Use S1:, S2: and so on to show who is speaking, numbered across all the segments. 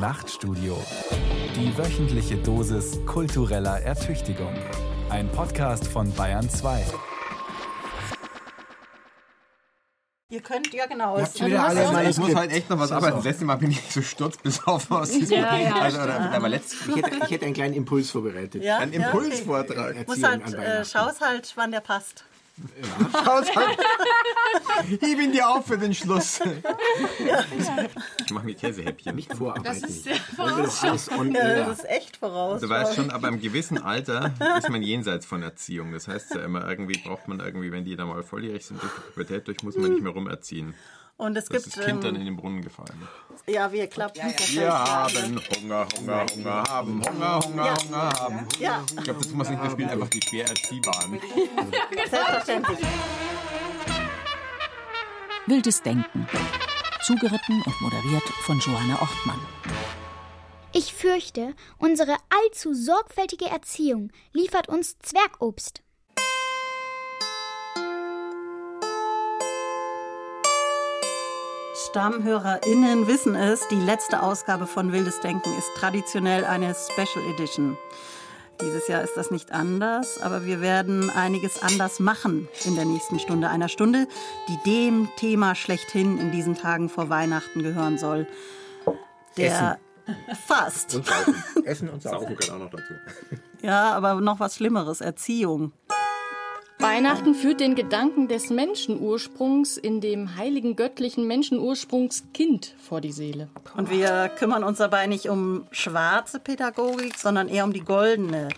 S1: Nachtstudio. Die wöchentliche Dosis kultureller Ertüchtigung. Ein Podcast von Bayern 2.
S2: Ihr könnt, ja genau.
S3: Ihr habt schon wieder alle
S4: Ich muss halt echt noch was arbeiten. Das letzte Mal bin ich so sturzbesoffen aus diesem
S2: Ja, ja,
S4: also, oder, aber letzt,
S3: Ich hätte, ich hätte einen kleinen Impuls vorbereitet.
S2: ja,
S4: ein
S2: ja,
S4: Impulsvortrag.
S2: Okay. Muss
S3: Erziehung
S2: halt, äh, schaust halt, wann der passt.
S4: Schaut halt. Hieb ihn dir auf für den Schluss. Ich mache mir Käsehäppchen.
S3: Nicht vorarbeiten.
S5: Das ist sehr
S3: on
S2: Ja, das ist echt voraus.
S4: Du weißt schon, aber im gewissen Alter ist man jenseits von Erziehung. Das heißt ja immer, irgendwie braucht man irgendwie, wenn die dann mal volljährig sind, durch die Pubertät durch, muss man nicht mehr rumerziehen.
S2: Und es
S4: Das
S2: gibt,
S4: ist das Kind dann in
S2: ähm,
S4: den Brunnen gefallen.
S2: ja, wir klappen.
S4: Wir haben Hunger, Hunger, Hunger haben, Hunger, Hunger, Hunger haben.
S2: Ja,
S4: Ich glaube, das muss man nicht mehr spielen, einfach die schwer Erziehbaren.
S2: selbstverständlich.
S6: Wildes Denken. Zugeritten und moderiert von Johanna Ortmann.
S7: Ich fürchte, unsere allzu sorgfältige Erziehung liefert uns Zwergobst.
S2: StammhörerInnen wissen es, die letzte Ausgabe von Wildes Denken ist traditionell eine Special Edition. Dieses Jahr ist das nicht anders, aber wir werden einiges anders machen in der nächsten Stunde. Einer Stunde, die dem Thema schlechthin in diesen Tagen vor Weihnachten gehören soll. Der fast.
S3: Und saufen. Essen und saufen gehört auch noch dazu.
S2: Ja, aber noch was Schlimmeres, Erziehung.
S5: Weihnachten führt den Gedanken des Menschenursprungs in dem heiligen göttlichen Menschenursprungskind vor die Seele.
S2: Und wir kümmern uns dabei nicht um schwarze Pädagogik, sondern eher um die goldene,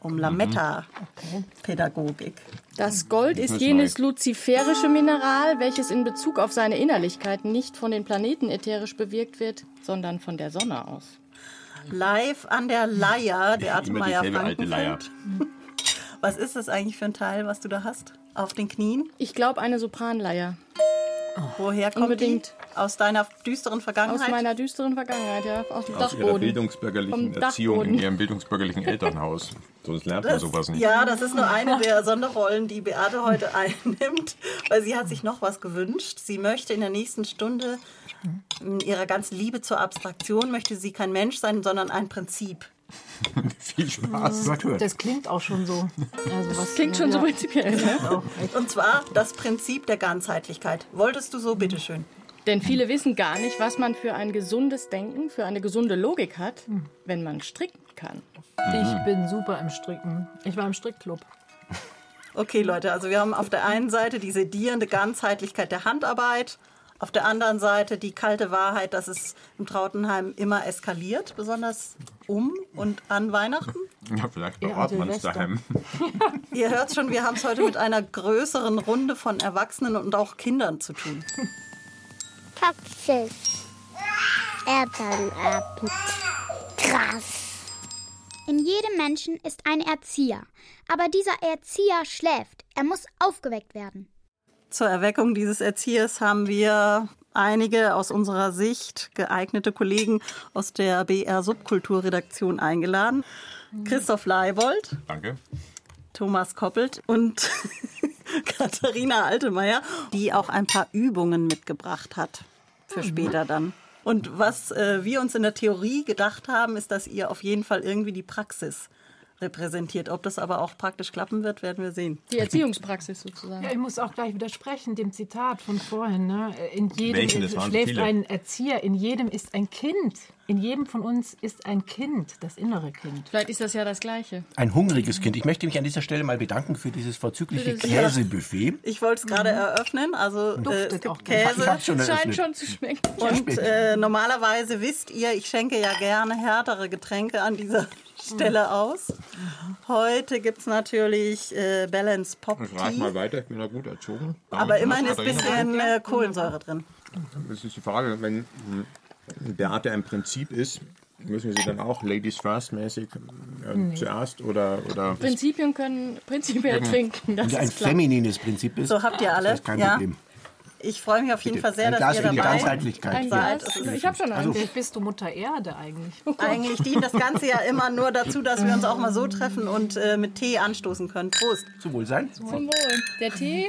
S2: um Lametta-Pädagogik.
S5: Das Gold ist jenes luziferische Mineral, welches in Bezug auf seine Innerlichkeit nicht von den Planeten ätherisch bewirkt wird, sondern von der Sonne aus.
S2: Live an der Leier, der
S4: Leier.
S2: Frankenfeld. Was ist das eigentlich für ein Teil, was du da hast? Auf den Knien?
S5: Ich glaube, eine Sopranleier.
S2: Woher kommt
S5: Unbedingt.
S2: die? Aus deiner düsteren
S5: Aus
S2: Vergangenheit?
S5: meiner düsteren Vergangenheit, ja. Aus dem
S4: Aus ihrer
S5: Dachboden.
S4: bildungsbürgerlichen
S5: Vom
S4: Erziehung in
S5: Dachboden.
S4: ihrem bildungsbürgerlichen Elternhaus. Sonst lernt man
S2: Das-
S4: sowas nicht.
S2: Ja, das ist nur eine der Sonderrollen, die Beate heute einnimmt, weil sie hat sich noch was gewünscht. Sie möchte in der nächsten Stunde in ihrer ganzen Liebe zur Abstraktion möchte sie kein Mensch sein, sondern ein Prinzip.
S4: Viel Spaß.
S8: Das klingt auch schon so. Also was,
S5: Klingt schon so prinzipiell. Ne?
S2: Und zwar das Prinzip der Ganzheitlichkeit. Wolltest du so, bitteschön.
S5: Denn viele wissen gar nicht, was man für ein gesundes Denken, für eine gesunde Logik hat, wenn man stricken kann.
S8: Ich bin super im Stricken. Ich war im Strickclub.
S2: Okay, Leute, also wir haben auf der einen Seite die sedierende Ganzheitlichkeit der Handarbeit, auf der anderen Seite die kalte Wahrheit, dass es im Trautenheim immer eskaliert, besonders um und an Weihnachten.
S4: Ja, vielleicht
S8: Ja, und
S4: Ortmanns
S8: Silvester.
S4: daheim.
S2: Ihr hört schon, wir haben es heute mit einer größeren Runde von Erwachsenen und auch Kindern zu tun.
S7: Praxis. Elternabend. Krass. In jedem Menschen ist ein Erzieher. Aber dieser Erzieher schläft. Er muss aufgeweckt werden.
S2: Zur Erweckung dieses Erziehers haben wir einige aus unserer Sicht geeignete Kollegen aus der BR Subkulturredaktion eingeladen. Christoph Leibold,
S4: Danke.
S2: Thomas Koppelt und Katharina Altemeyer, die auch ein paar Übungen mitgebracht hat für später dann. Und was äh, wir uns in der Theorie gedacht haben, ist, dass ihr auf jeden Fall irgendwie die Praxis repräsentiert. Ob das aber auch praktisch klappen wird, werden wir sehen.
S5: Die Erziehungspraxis sozusagen.
S8: Ja, ich muss auch gleich widersprechen dem Zitat von vorhin. Ne? In jedem
S4: Welchen? Das waren so
S8: schläft
S4: viele.
S8: ein Erzieher, in jedem ist ein Kind. In jedem von uns ist ein Kind, das innere Kind.
S5: Vielleicht ist das ja das Gleiche.
S3: Ein hungriges Kind. Ich möchte mich an dieser Stelle mal bedanken für dieses vorzügliche Käsebuffet.
S2: Ich wollte es gerade eröffnen. Also äh, es
S8: Duftet auch
S2: gibt.
S3: Ich
S2: Käse.
S3: schon
S5: Scheint schon zu schmecken.
S2: Und äh, normalerweise wisst ihr, ich schenke ja gerne härtere Getränke an dieser Stelle aus. Heute gibt es natürlich äh, Balance Pop
S4: Ich frage
S2: Tea.
S4: mal weiter, ich bin da gut erzogen.
S2: Aber immerhin ist ein bisschen äh, Kohlensäure drin.
S4: Das ist die Frage, wenn hm, Beate ein Prinzip ist, müssen wir sie dann auch Ladies First mäßig äh, zuerst oder, oder
S5: Prinzipien können prinzipiell trinken. Das
S3: ein
S5: ist klar.
S3: feminines Prinzip ist.
S2: So habt ihr alle.
S3: Das ist kein
S2: ja.
S3: Problem.
S2: Ich freue mich auf jeden
S3: Bitte.
S2: Fall sehr, dass
S3: Glas
S2: ihr dabei
S3: Ganzheitlichkeit.
S2: Seid.
S5: Glas. Ich habe schon einen.
S8: Vielleicht bist du Mutter Erde eigentlich.
S2: Eigentlich dient das Ganze ja immer nur dazu, dass wir uns auch mal so treffen und äh, mit Tee anstoßen können. Prost.
S3: Zum Wohlsein.
S5: Zum Wohl. Der Tee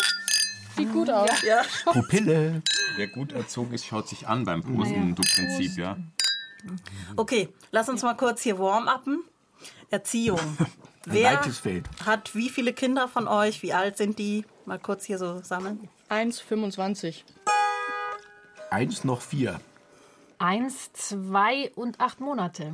S5: sieht gut aus.
S2: Ja.
S3: Pupille.
S4: wer gut erzogen ist, schaut sich an beim Prosten, du Prinzip, ja.
S2: Okay, lass uns mal kurz hier warm-upen. Erziehung. Wer
S3: weites Feld.
S2: hat wie viele Kinder von euch? Wie alt sind die? Mal kurz hier so sammeln.
S5: 1,25.
S3: Eins noch vier.
S8: Eins, zwei und acht Monate.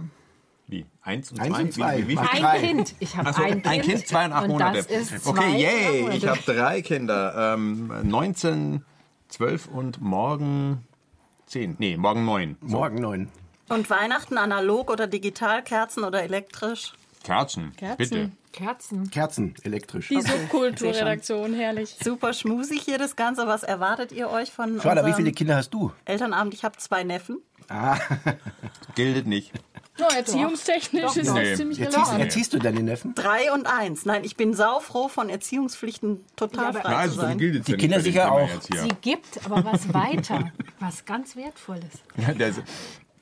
S4: Wie? Eins und
S3: Eins
S4: zwei?
S3: und zwei.
S4: Wie, wie, wie?
S8: Ein
S3: drei.
S8: Kind. Ich habe
S4: so,
S8: ein Kind.
S4: ein Kind, zwei und acht Monate.
S8: Das ist zwei
S4: okay,
S8: und
S4: yay,
S8: acht
S4: ich
S8: Monate.
S4: habe drei Kinder. Ähm, 19, 12 und morgen 10. Nee, morgen 9.
S3: Morgen neun.
S2: Und Weihnachten analog oder digital, Kerzen oder elektrisch?
S4: Kerzen,
S5: Kerzen.
S4: bitte.
S8: Kerzen.
S3: Kerzen, elektrisch.
S5: Die Subkulturredaktion, herrlich.
S2: Super schmusig hier das Ganze. Was erwartet ihr euch von
S3: Schade, wie viele Kinder hast du?
S2: Elternabend? Ich habe zwei Neffen.
S4: Gildet nicht.
S5: No, erziehungstechnisch ist
S4: Nee.
S5: das ziemlich
S3: Erziehst,
S5: relevant.
S3: erziehst du deine Neffen?
S2: Drei und eins. Nein, ich bin saufroh, von Erziehungspflichten total
S8: aber-
S2: frei
S4: Na,
S2: zu
S4: also
S2: sein.
S4: gilt
S3: Die
S4: ja
S3: Kinder sicher auch.
S8: Sie gibt aber was weiter. was ganz Wertvolles.
S4: Ja, der,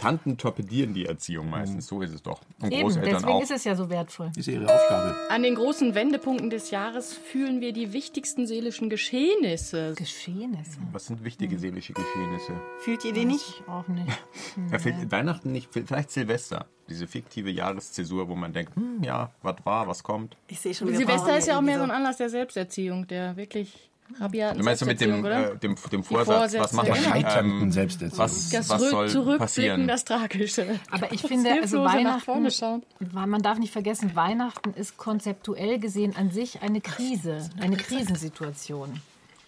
S4: Tanten torpedieren die Erziehung meistens, so ist es doch. Und
S8: Eben,
S4: Großeltern
S8: deswegen
S4: auch.
S8: ist es ja so wertvoll.
S3: Ist ihre Aufgabe.
S5: An den großen Wendepunkten des Jahres fühlen wir die wichtigsten seelischen Geschehnisse.
S8: Geschehnisse.
S4: Was sind wichtige seelische Geschehnisse?
S2: Fühlt ihr die nicht?
S8: Ich auch nicht.
S4: Ja, vielleicht Weihnachten nicht, vielleicht Silvester. Diese fiktive Jahreszäsur, wo man denkt, hm, ja, was war, was kommt.
S2: Ich sehe schon,
S5: Silvester ist ja auch mehr so ein Anlass der Selbsterziehung, der wirklich
S4: Du meinst du mit dem, äh, dem, dem Vorsatz, was macht man?
S3: Scheiternden
S4: Ähm,
S3: Selbsterziehung.
S4: was,
S5: das
S4: was soll
S5: Zurückblicken,
S4: passieren?
S5: das Tragische.
S8: Aber ich finde, also
S5: Hilflose nach vorne
S8: Weihnachten, man darf nicht vergessen, Weihnachten ist konzeptuell gesehen an sich eine Krise, eine Krisensituation.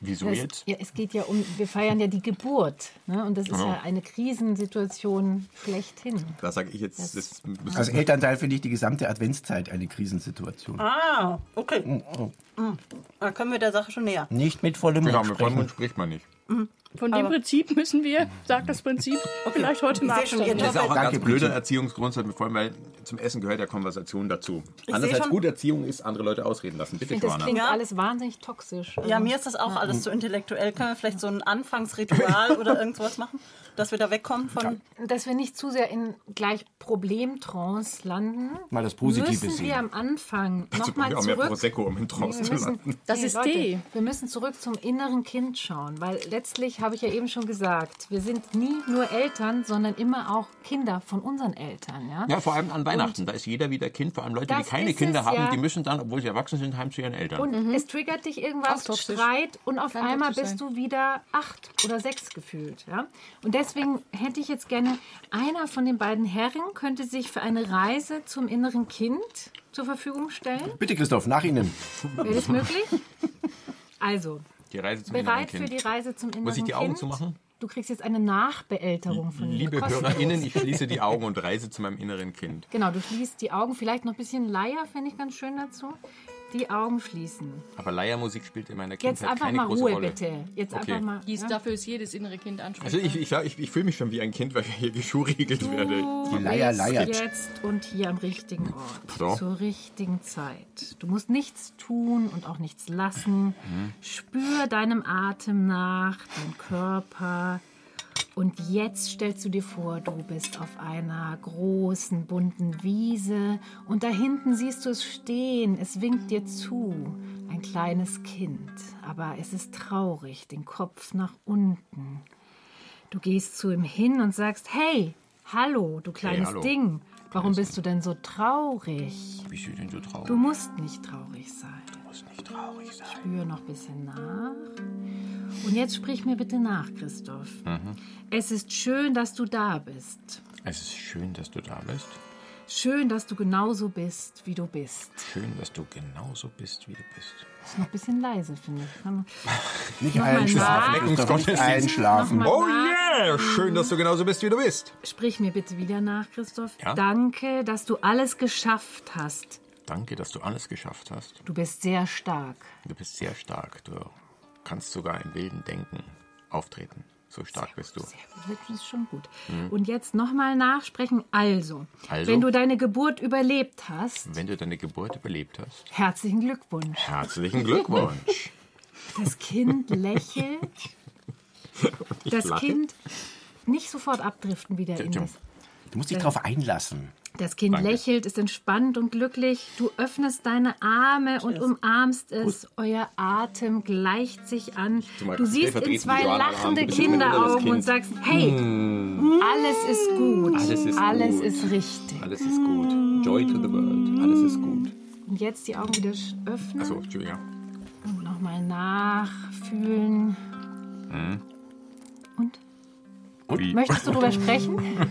S4: Wieso
S8: Es,
S4: jetzt?
S8: ja, es geht ja um, wir feiern ja die Geburt. Ne? Und das ist
S4: Genau.
S8: ja eine Krisensituation schlechthin.
S4: Da sage ich jetzt, das müssen
S3: Als Elternteil finde ich die gesamte Adventszeit eine Krisensituation.
S2: Ah, okay. Mhm. Da kommen wir der Sache schon näher.
S3: Nicht mit vollem
S4: Genau,
S3: Mund
S4: mit vollem. Mund spricht man nicht.
S5: Von dem Prinzip müssen wir, sagt das Prinzip, vielleicht heute
S2: Ich sehe schon,
S5: Abstand.
S4: Das ist auch ein
S3: Danke,
S4: ganz blöder
S3: Prinzip.
S4: Erziehungsgrundsatz, vor allem, weil zum Essen gehört ja Konversation dazu. Anders
S2: sehe
S4: als
S2: schon-
S4: gute Erziehung ist, andere Leute ausreden lassen. Bitte,
S8: Ich finde, das klingt
S2: Ja.
S8: alles wahnsinnig toxisch.
S2: Ja, mir ist das auch alles zu intellektuell. Können wir vielleicht so ein Anfangsritual oder irgendwas machen, dass wir da wegkommen von.
S8: dass wir nicht zu sehr in gleich Problemtrance landen.
S3: Mal das Positive
S8: müssen
S3: sehen.
S8: wir am Anfang nochmal
S4: auch mehr
S8: zurück.
S4: Prosecco, um in Trance zu landen.
S5: Das ist Tee.
S8: Wir müssen zurück zum inneren Kind schauen, weil letztlich habe ich ja eben schon gesagt, wir sind nie nur Eltern, sondern immer auch Kinder von unseren Eltern. Ja?
S4: Ja, vor allem an Weihnachten. da ist jeder wieder Kind. Vor allem Leute, die keine Kinder
S8: es,
S4: haben,
S8: ja.
S4: die müssen dann, obwohl sie erwachsen sind, heim zu ihren Eltern.
S8: Und es triggert dich irgendwas. Streit und auf
S5: Kann
S8: einmal bist du wieder acht oder sechs gefühlt. Ja? Und deswegen hätte ich jetzt gerne, einer von den beiden Herren könnte sich für eine Reise zum inneren Kind zur Verfügung stellen.
S3: Bitte, Christoph, nach Ihnen.
S8: Wäre das möglich? Also,
S4: die Reise zum
S8: bereit
S4: inneren
S8: für die
S4: Kind.
S8: Reise zum inneren
S4: Muss ich die Augen
S8: Kind?
S4: zumachen?
S8: Du kriegst jetzt eine Nachbeälterung von mir.
S4: Liebe
S8: kostenlos.
S4: HörerInnen, ich schließe die Augen und reise zu meinem inneren Kind.
S8: Genau, du schließt die Augen, vielleicht noch ein bisschen Leier, finde ich ganz schön dazu. Die Augen schließen.
S4: Aber Leiermusik spielt in meiner
S8: Jetzt
S4: Kindheit
S8: einfach
S4: keine
S8: mal
S4: große
S8: Ruhe,
S4: Rolle.
S8: bitte. Jetzt
S4: Okay.
S8: einfach mal.
S5: Dies,
S8: ja.
S5: Dafür ist jedes innere Kind ansprechbar.
S4: Also ich, ich, ich, ich fühle mich schon wie ein Kind, weil ich hier geschuhriegelt werde.
S3: Die Leier leiert.
S8: Jetzt und hier am richtigen Ort.
S4: So.
S8: Zur richtigen Zeit. Du musst nichts tun und auch nichts lassen. Spür deinem Atem nach, dein Körper. Und jetzt stellst du dir vor, du bist auf einer großen, bunten Wiese und da hinten siehst du es stehen. Es winkt dir zu. Ein kleines Kind. Aber es ist traurig, den Kopf nach unten. Du gehst zu ihm hin und sagst, hey, hallo, du kleines
S4: hallo.
S8: Ding. Warum bist du denn so traurig?
S4: Wieso denn so traurig?
S8: Du musst nicht traurig sein.
S4: Du musst nicht traurig sein.
S8: Spür noch ein bisschen nach. Und jetzt sprich mir bitte nach, Christoph.
S4: Mhm.
S8: Es ist schön, dass du da bist.
S4: Es ist schön, dass du da bist.
S8: Schön, dass du genauso bist, wie du bist.
S4: Schön, dass du genauso bist, wie du bist.
S8: Ist noch ein bisschen leise, finde ich.
S3: Nicht einschlafen. nicht einschlafen.
S4: Oh yeah! Schön, dass du genauso bist, wie du bist.
S8: Sprich mir bitte wieder nach, Christoph.
S4: Ja?
S8: Danke, dass du alles geschafft hast.
S4: Danke, dass du alles geschafft hast.
S8: Du bist sehr stark.
S4: Du bist sehr stark. Du kannst sogar im wilden Denken auftreten. So stark bist du.
S8: Sehr gut, das ist schon gut. Und jetzt nochmal nachsprechen. Also,
S4: Mhm. Also?
S8: wenn du deine Geburt überlebt hast,
S4: Wenn du deine Geburt überlebt hast,
S8: herzlichen Glückwunsch.
S4: herzlichen Glückwunsch.
S8: Das Kind lächelt. Das
S4: lache.
S8: Kind nicht sofort abdriften wieder in das.
S3: Du musst dich darauf einlassen.
S8: Das Kind lächelt, ist entspannt und glücklich. Du öffnest deine Arme und umarmst es. Euer Atem gleicht sich an. Du siehst in zwei lachende Kinderaugen
S4: Kind.
S8: und sagst, hey, alles ist gut.
S4: Alles ist
S8: alles
S4: gut.
S8: ist richtig.
S4: Alles ist gut. Joy to the world. Alles ist gut.
S8: Und jetzt die Augen wieder öffnen
S4: Achso, Entschuldigung.
S8: und nochmal nachfühlen.
S4: Hm.
S8: Und?
S4: Wie?
S8: Möchtest du darüber sprechen?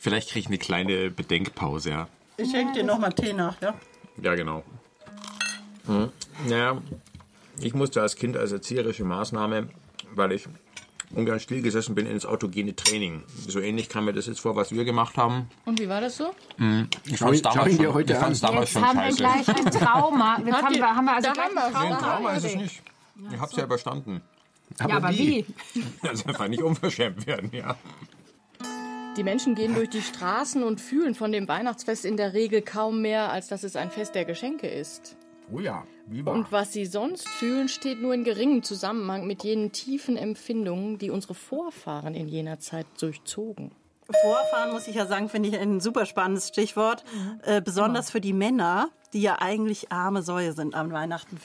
S4: Vielleicht kriege ich eine kleine Bedenkpause, ja.
S2: Ich schenke dir nochmal Tee nach, ja?
S4: Ja, genau. Hm. Naja, ich musste als Kind als erzieherische Maßnahme, weil ich ungern still gesessen bin, ins autogene Training. So ähnlich kam mir das jetzt vor, was wir gemacht haben.
S5: Und wie war das so?
S4: Ich
S3: Schau ihn- schau ihn dir heute
S4: ich fand's
S3: an.
S4: damals
S8: Jetzt
S4: schon
S8: haben wir
S4: scheiße.
S8: gleich ein Trauma. Jetzt haben wir, haben wir also
S5: da
S8: gleich
S5: haben wir
S8: ein
S5: es.
S8: Trauma.
S4: Ein Trauma ist es nicht. Ich hab's ja überstanden.
S8: Ja, aber wie?
S4: Also einfach nicht unverschämt werden, ja.
S5: Die Menschen gehen durch die Straßen und fühlen von dem Weihnachtsfest in der Regel kaum mehr, als dass es ein Fest der Geschenke ist.
S3: Oh ja, wie?
S5: Und was sie sonst fühlen, steht nur in geringem Zusammenhang mit jenen tiefen Empfindungen, die unsere Vorfahren in jener Zeit durchzogen.
S2: Vorfahren, muss ich ja sagen, finde ich ein super spannendes Stichwort. Äh, besonders für die Männer, die ja eigentlich arme Säue sind an Weihnachten.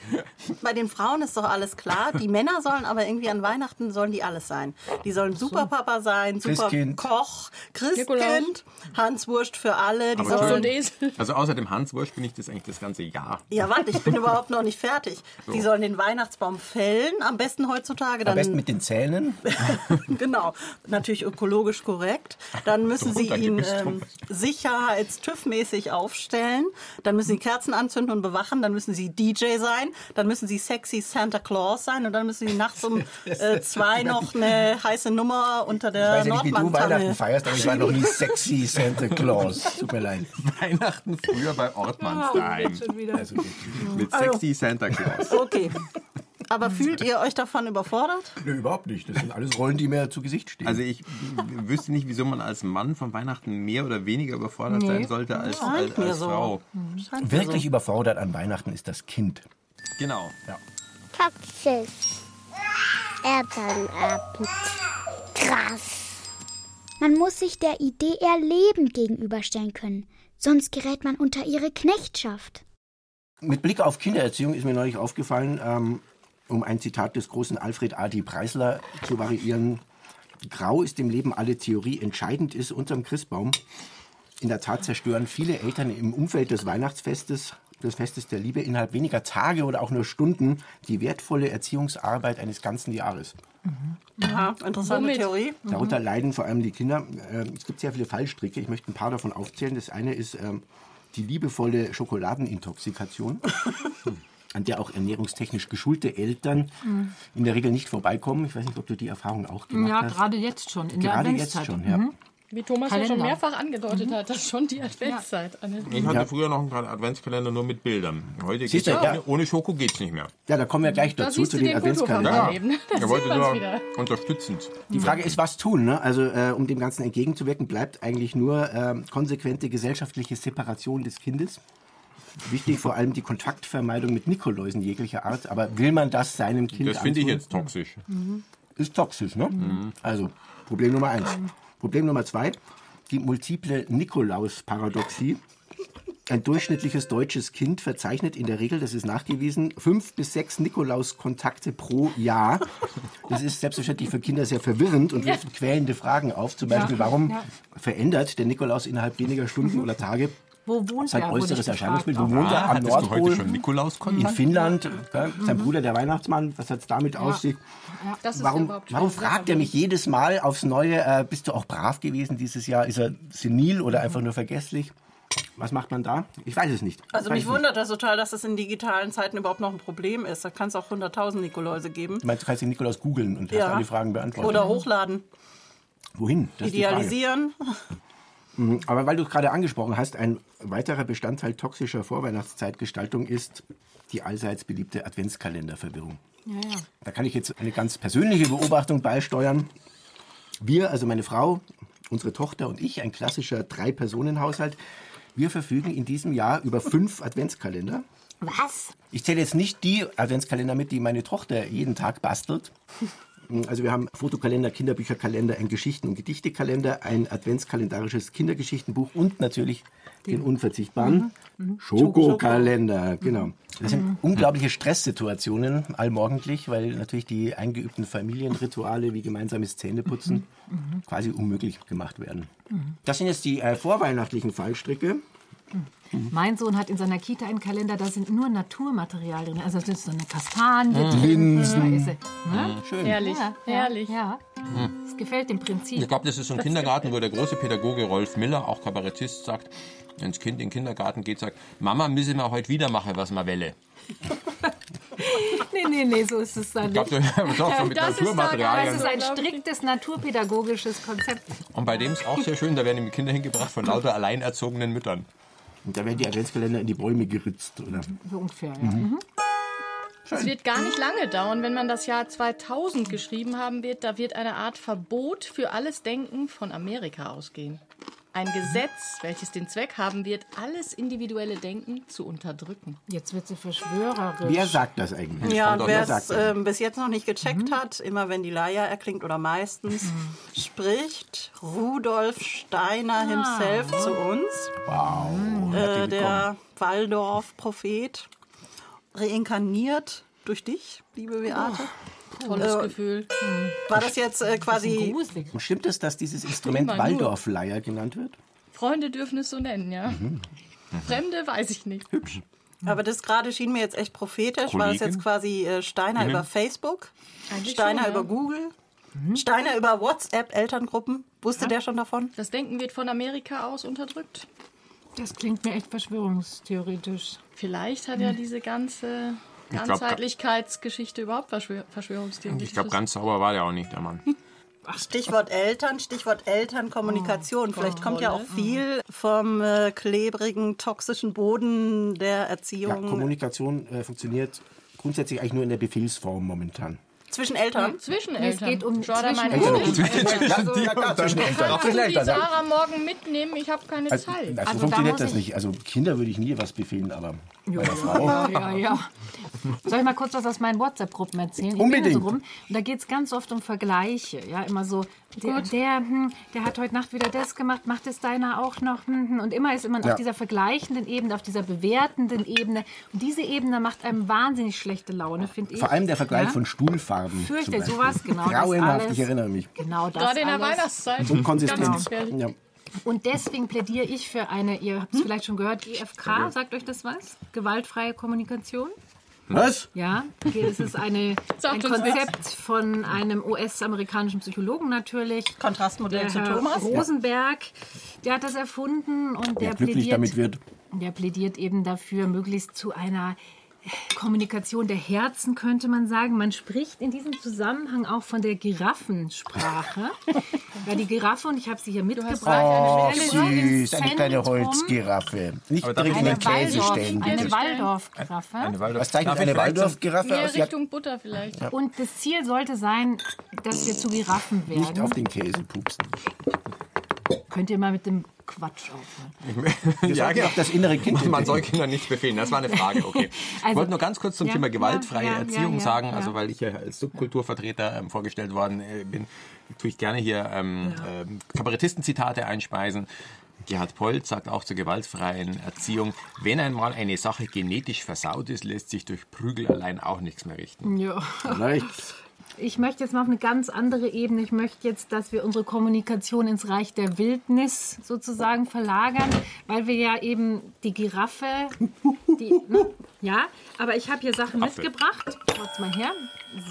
S2: Bei den Frauen ist doch alles klar. Die Männer sollen aber irgendwie an Weihnachten sollen die alles sein. Die sollen Superpapa sein, super
S3: Christkind.
S2: Koch. Christkind, Hanswurst für alle. Die
S4: Aber
S2: sollen,
S5: Und Esel.
S4: Also außer dem Hanswurst bin ich das eigentlich das ganze Jahr.
S2: ja, warte, ich bin überhaupt noch nicht fertig. Die sollen den Weihnachtsbaum fällen, am besten heutzutage.
S3: Am
S2: Dann,
S3: besten mit den Zähnen.
S2: genau, natürlich ökologisch korrekt. Dann müssen Sie ihn ähm, sicherheits-TÜV-mäßig aufstellen. Dann müssen Sie Kerzen anzünden und bewachen. Dann müssen Sie DJ sein. Dann müssen Sie sexy Santa Claus sein. Und dann müssen Sie nachts um äh, zwei noch eine heiße Nummer unter
S3: Ich
S2: der
S3: weiß ja nicht, wie du Weihnachten feierst, aber ich war noch nie sexy Santa Claus. Tut mir leid.
S4: Weihnachten früher bei Ortmanns daheim.
S3: Also,
S4: Mit sexy Santa Claus.
S2: Okay. Aber fühlt ihr euch davon überfordert?
S3: nö, überhaupt nicht. Das sind alles Rollen, die mir zu Gesicht stehen.
S4: Also ich wüsste nicht, wieso man als Mann von Weihnachten mehr oder weniger überfordert sein sollte als, als, als
S2: so.
S4: Frau.
S2: Scheint mir
S3: Wirklich überfordert an Weihnachten ist das Kind.
S4: Genau.
S7: Toxisch. Elternabend. Krass. Man muss sich der Idee eher lebend gegenüberstellen können, sonst gerät man unter ihre Knechtschaft.
S3: Mit Blick auf Kindererziehung ist mir neulich aufgefallen, ähm, um ein Zitat des großen Alfred A.D. Preisler zu variieren. Grau ist im Leben alle Theorie. Entscheidend ist unterm Christbaum. In der Tat zerstören viele Eltern im Umfeld des Weihnachtsfestes, des Festes der Liebe, innerhalb weniger Tage oder auch nur Stunden die wertvolle Erziehungsarbeit eines ganzen Jahres.
S2: Aha, interessante
S5: Womit?
S2: Theorie.
S3: Darunter leiden vor allem die Kinder. Äh, Es gibt sehr viele Fallstricke. Ich möchte ein paar davon aufzählen. Das eine ist ähm, die liebevolle Schokoladenintoxikation, an der auch ernährungstechnisch geschulte Eltern in der Regel nicht vorbeikommen. Ich weiß nicht, ob du die Erfahrung auch gemacht
S8: Ja,
S3: hast.
S8: gerade jetzt schon, in der
S3: Gerade jetzt
S8: Adventszeit.
S3: schon, ja.
S8: Mhm.
S5: Wie Thomas ja schon
S8: Kalender.
S5: mehrfach angedeutet hat, dass schon die Adventszeit an
S4: Ich hatte
S3: Ja.
S4: früher noch einen Adventskalender nur mit Bildern. Heute geht's ja,
S3: ja.
S4: ohne, ohne Schoko geht's nicht mehr.
S3: Ja, da kommen wir gleich
S5: Da
S3: dazu zu den
S5: den
S3: Adventskalendern.
S5: Da
S4: Er wollte nur
S5: wieder.
S4: unterstützend.
S3: Die Frage ist, was tun? Ne? Also, äh, um dem Ganzen entgegenzuwirken, bleibt eigentlich nur äh, konsequente gesellschaftliche Separation des Kindes. Wichtig vor allem die Kontaktvermeidung mit Nikoläusen jeglicher Art. Aber will man das seinem Kind
S4: Das finde ich jetzt toxisch.
S3: ist toxisch, ne? Also, Problem Nummer eins. Problem Nummer zwei, die multiple Nikolaus-Paradoxie. Ein durchschnittliches deutsches Kind verzeichnet in der Regel, das ist nachgewiesen, fünf bis sechs Nikolaus-Kontakte pro Jahr. Das ist selbstverständlich für Kinder sehr verwirrend und wirft quälende Fragen auf. Zum Beispiel, warum verändert der Nikolaus innerhalb weniger Stunden oder Tage
S8: Wo wohnt
S3: sein
S8: er?
S3: äußeres Erscheinungsbild? Wo wohnt er? Am
S4: hattest du heute
S3: Nordpol?
S4: schon Nikolaus
S3: In Finnland, gell? sein Bruder der Weihnachtsmann, was hat es damit auf sich? Warum, warum fragt er mich jedes Mal aufs Neue, äh, bist du auch brav gewesen dieses Jahr? Ist er senil oder einfach nur vergesslich? Was macht man da? Ich weiß es nicht.
S2: Also
S3: weiß
S2: mich wundert das total, dass das in digitalen Zeiten überhaupt noch ein Problem ist. Da kann es auch 100.000 Nikoläuse geben.
S3: Du meinst, du kannst den Nikolaus googeln und hast
S2: Ja.
S3: alle Fragen beantwortet.
S2: Oder hochladen,
S3: Wohin? Das ist die Frage.
S2: idealisieren.
S3: Aber weil du es gerade angesprochen hast, ein weiterer Bestandteil toxischer Vorweihnachtszeitgestaltung ist die allseits beliebte Adventskalenderverwirrung. Da kann ich jetzt eine ganz persönliche Beobachtung beisteuern. Wir, also meine Frau, unsere Tochter und ich, ein klassischer Drei-Personen-Haushalt, wir verfügen in diesem Jahr über fünf Adventskalender.
S8: Was?
S3: Ich zähle jetzt nicht die Adventskalender mit, die meine Tochter jeden Tag bastelt. Also wir haben Fotokalender, Kinderbücherkalender, ein Geschichten- und Gedichtekalender, ein adventskalendarisches Kindergeschichtenbuch und natürlich den unverzichtbaren Schokokalender. Genau. Das sind unglaubliche Stresssituationen allmorgendlich, weil natürlich die eingeübten Familienrituale wie gemeinsames Zähneputzen quasi unmöglich gemacht werden. Das sind jetzt die äh, vorweihnachtlichen Fallstricke.
S8: Mein Sohn hat in seiner Kita einen Kalender, da sind nur Naturmaterialien drin. Also das ist so eine Kastanie.
S3: Linsen.
S8: Da ist ne?
S3: Schön.
S5: Herrlich,
S8: Ja,
S5: herrlich.
S8: Ja, das gefällt dem
S4: Ich
S8: Prinzip.
S4: glaube, das ist so ein Kindergarten, wo der große Pädagoge Rolf Miller, auch Kabarettist, sagt, wenn das Kind in den Kindergarten geht, sagt, Mama, müssen wir heute wieder machen, was wir welle.
S8: Nee, nee, nee, so ist es dann
S4: Ich glaube,
S8: nicht.
S4: das ist auch so mit
S5: Das ist da-
S8: Das
S4: Naturmaterialien.
S8: ist ein striktes naturpädagogisches Konzept.
S4: Und bei dem ist auch sehr schön, da werden die Kinder hingebracht von lauter alleinerzogenen Müttern.
S3: Und da werden die Adventskalender in die Bäume geritzt. Oder?
S8: So ungefähr, ja. Mhm.
S5: Es wird gar nicht lange dauern, wenn man das Jahr 2000 geschrieben haben wird. Da wird eine Art Verbot für alles Denken von Amerika ausgehen. Ein Gesetz, welches den Zweck haben wird, alles individuelle Denken zu unterdrücken.
S8: Jetzt wird sie verschwörerisch.
S3: Wer sagt das eigentlich?
S2: Ja, wer es
S3: sagt das?
S2: ähm, bis jetzt noch nicht gecheckt hat, immer wenn die Leier erklingt oder meistens, spricht Rudolf Steiner himself zu uns,
S3: Wow.
S2: äh,
S3: Herzlich
S2: der Waldorf-Prophet, reinkarniert durch dich, liebe Beate.
S5: Tolles Gefühl.
S2: War das jetzt äh, quasi
S3: willkommen. Stimmt es, dass dieses Instrument. Waldorfleier genannt wird?
S5: Freunde dürfen es so nennen, ja. Fremde weiß ich nicht.
S2: Aber das gerade schien mir jetzt echt prophetisch. War das jetzt quasi äh, Steiner über Facebook,
S5: Eigentlich
S2: Steiner
S5: schon, ja.
S2: über Google, Steiner über WhatsApp, Elterngruppen? Wusste der schon davon?
S5: Das Denken wird von Amerika aus unterdrückt.
S8: Das klingt mir echt verschwörungstheoretisch.
S5: Vielleicht hat ja diese ganze Ganzheitlichkeitsgeschichte überhaupt Verschwör Verschwörungstheorie.
S4: Ich glaube, ganz sauber war der auch nicht, der Mann.
S2: Stichwort Eltern, Stichwort Elternkommunikation. Vielleicht kommt ja auch viel vom äh, klebrigen, toxischen Boden der
S3: Ja,
S2: Erziehung
S3: Kommunikation äh, funktioniert grundsätzlich eigentlich nur in der Befehlsform momentan.
S2: zwischen Eltern.
S5: Zwischen
S8: Es
S5: Eltern.
S8: geht um
S5: Jordan,
S8: zwischen-
S5: meine
S3: Also,
S5: Mutter.
S3: ja, ja, klar, zwischen Eltern.
S5: Kannst du die
S3: Eltern, ja.
S5: Sarah morgen mitnehmen? Ich habe keine
S3: Also,
S5: Zeit.
S3: also,
S8: Also da
S3: funktioniert
S8: muss
S3: das
S8: ich-
S3: nicht. Also Kinder würde ich nie was befehlen, aber Frau.
S8: Ja, ja, ja. Soll ich mal kurz was aus meinen WhatsApp-Gruppen erzählen? Ich bin
S3: Unbedingt.
S8: da So rum. Und da geht es ganz oft um Vergleiche. Ja, immer so, der, der, hm, der hat heute Nacht wieder das gemacht, macht es deiner auch noch? Hm, hm. Und immer ist man
S3: Ja.
S8: auf dieser vergleichenden Ebene, auf dieser bewertenden Ebene. Und diese Ebene macht einem wahnsinnig schlechte Laune, finde ich.
S3: Vor allem der Vergleich
S8: Ja?
S3: von Stuhlfarben.
S8: Fürchte, sowas, genau,
S3: Grauenhaft, ich erinnere mich.
S8: Genau das
S5: Gerade in der
S8: alles.
S5: Weihnachtszeit.
S3: So konsistent.
S5: Gefährlich.
S3: Ja.
S8: Und deswegen plädiere ich für eine, ihr habt es vielleicht schon gehört, GFK, sagt euch das was? Gewaltfreie Kommunikation.
S3: Was?
S8: Ja, okay, es ist eine, ein Konzept von einem US-amerikanischen Psychologen natürlich.
S2: Kontrastmodell
S8: Der
S2: zu Thomas.
S8: Rosenberg, der hat das erfunden und der
S3: glücklich
S8: plädiert,
S3: damit wird.
S8: der plädiert eben dafür, möglichst zu einer Kommunikation der Herzen, könnte man sagen. Man spricht in diesem Zusammenhang auch von der Giraffensprache. ja, die Giraffe, und ich habe sie hier mitgebracht.
S3: Oh,
S8: eine
S3: süß, eine kleine
S8: Zentrum.
S3: Holzgiraffe. Nicht direkt
S4: ich
S3: in den
S8: Eine
S3: Käse stellen,
S8: eine. Waldorfgiraffe.
S4: Eine Waldorf-
S3: Was zeichnet eine Waldorfgiraffe aus?
S5: Richtung Butter vielleicht.
S8: Und das Ziel sollte sein, dass wir zu Giraffen werden.
S3: nicht auf den Käse pupsen.
S8: Könnt ihr mal mit dem Quatsch aufhören?
S3: Wir
S4: Ja, genau.
S3: auch das innere Kind
S4: Man
S3: entdecken.
S4: soll Kindern nicht befehlen. Das war eine Frage, okay. ich
S8: Also-
S4: wollte nur ganz kurz zum
S8: Ja,
S4: Thema
S8: ja,
S4: gewaltfreie
S8: ja, ja,
S4: Erziehung
S8: ja,
S4: sagen,
S8: ja.
S4: also weil ich ja als Subkulturvertreter ähm, vorgestellt worden äh, bin, tue ich gerne hier ähm, ähm, Kabarettistenzitate einspeisen. Gerhard Polt sagt auch zur gewaltfreien Erziehung, wenn einmal eine Sache genetisch versaut ist, lässt sich durch Prügel allein auch nichts mehr richten.
S8: Ja.
S3: Vielleicht.
S8: Ich möchte jetzt mal auf eine ganz andere Ebene. Ich möchte jetzt, dass wir unsere Kommunikation ins Reich der Wildnis sozusagen verlagern, weil wir ja eben die Giraffe, die, ne? ja, aber ich habe hier Sachen
S4: Affe.
S8: mitgebracht. Schaut's mal her.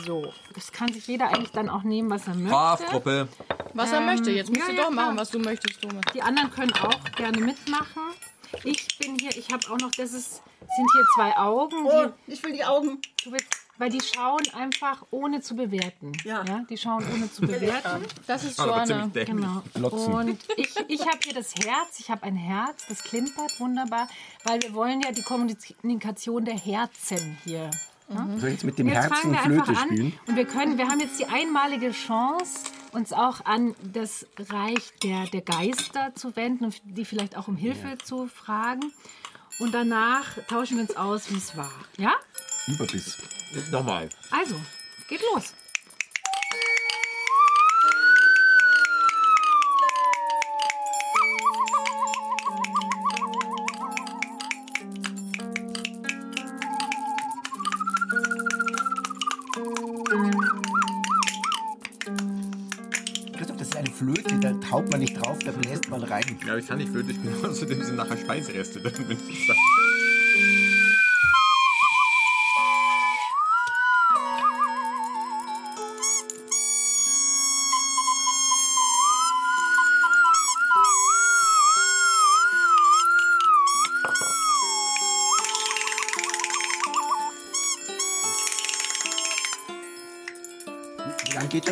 S8: So, das kann sich jeder eigentlich dann auch nehmen, was er möchte.
S4: Strafgruppe.
S5: Was er möchte. Jetzt musst
S8: ja,
S5: du
S8: ja,
S5: doch machen,
S8: klar.
S5: was du möchtest, Thomas.
S8: Die anderen können auch gerne mitmachen. Ich bin hier, ich habe auch noch, das ist, sind hier zwei Augen.
S2: Oh,
S8: Die,
S2: ich will die Augen.
S8: du willst, weil die schauen einfach ohne zu bewerten.
S2: Ja.
S8: Die schauen ohne zu bewerten.
S5: Das ist
S4: Aber
S5: Joanna.
S8: Genau.
S3: Glotzen.
S8: Und ich, ich habe hier das Herz, ich habe ein Herz, das klimpert wunderbar, weil wir wollen ja die Kommunikation der Herzen hier.
S3: Soll ich jetzt mit dem
S8: Jetzt
S3: Herzen
S8: fangen wir
S3: Flöte
S8: einfach an
S3: spielen?
S8: und wir können, wir haben jetzt die einmalige Chance, uns auch an das Reich der, der Geister zu wenden und die vielleicht auch um Hilfe zu fragen. Und danach tauschen wir uns aus, wie es war. Ja?
S3: Überbiss.
S4: Nochmal.
S8: Also, geht los.
S3: Flöte, da taucht man nicht drauf, da bläst man rein.
S4: Ja, ich kann nicht Flöte spielen, außerdem sind nachher Speisereste drin, wenn ich
S3: sage.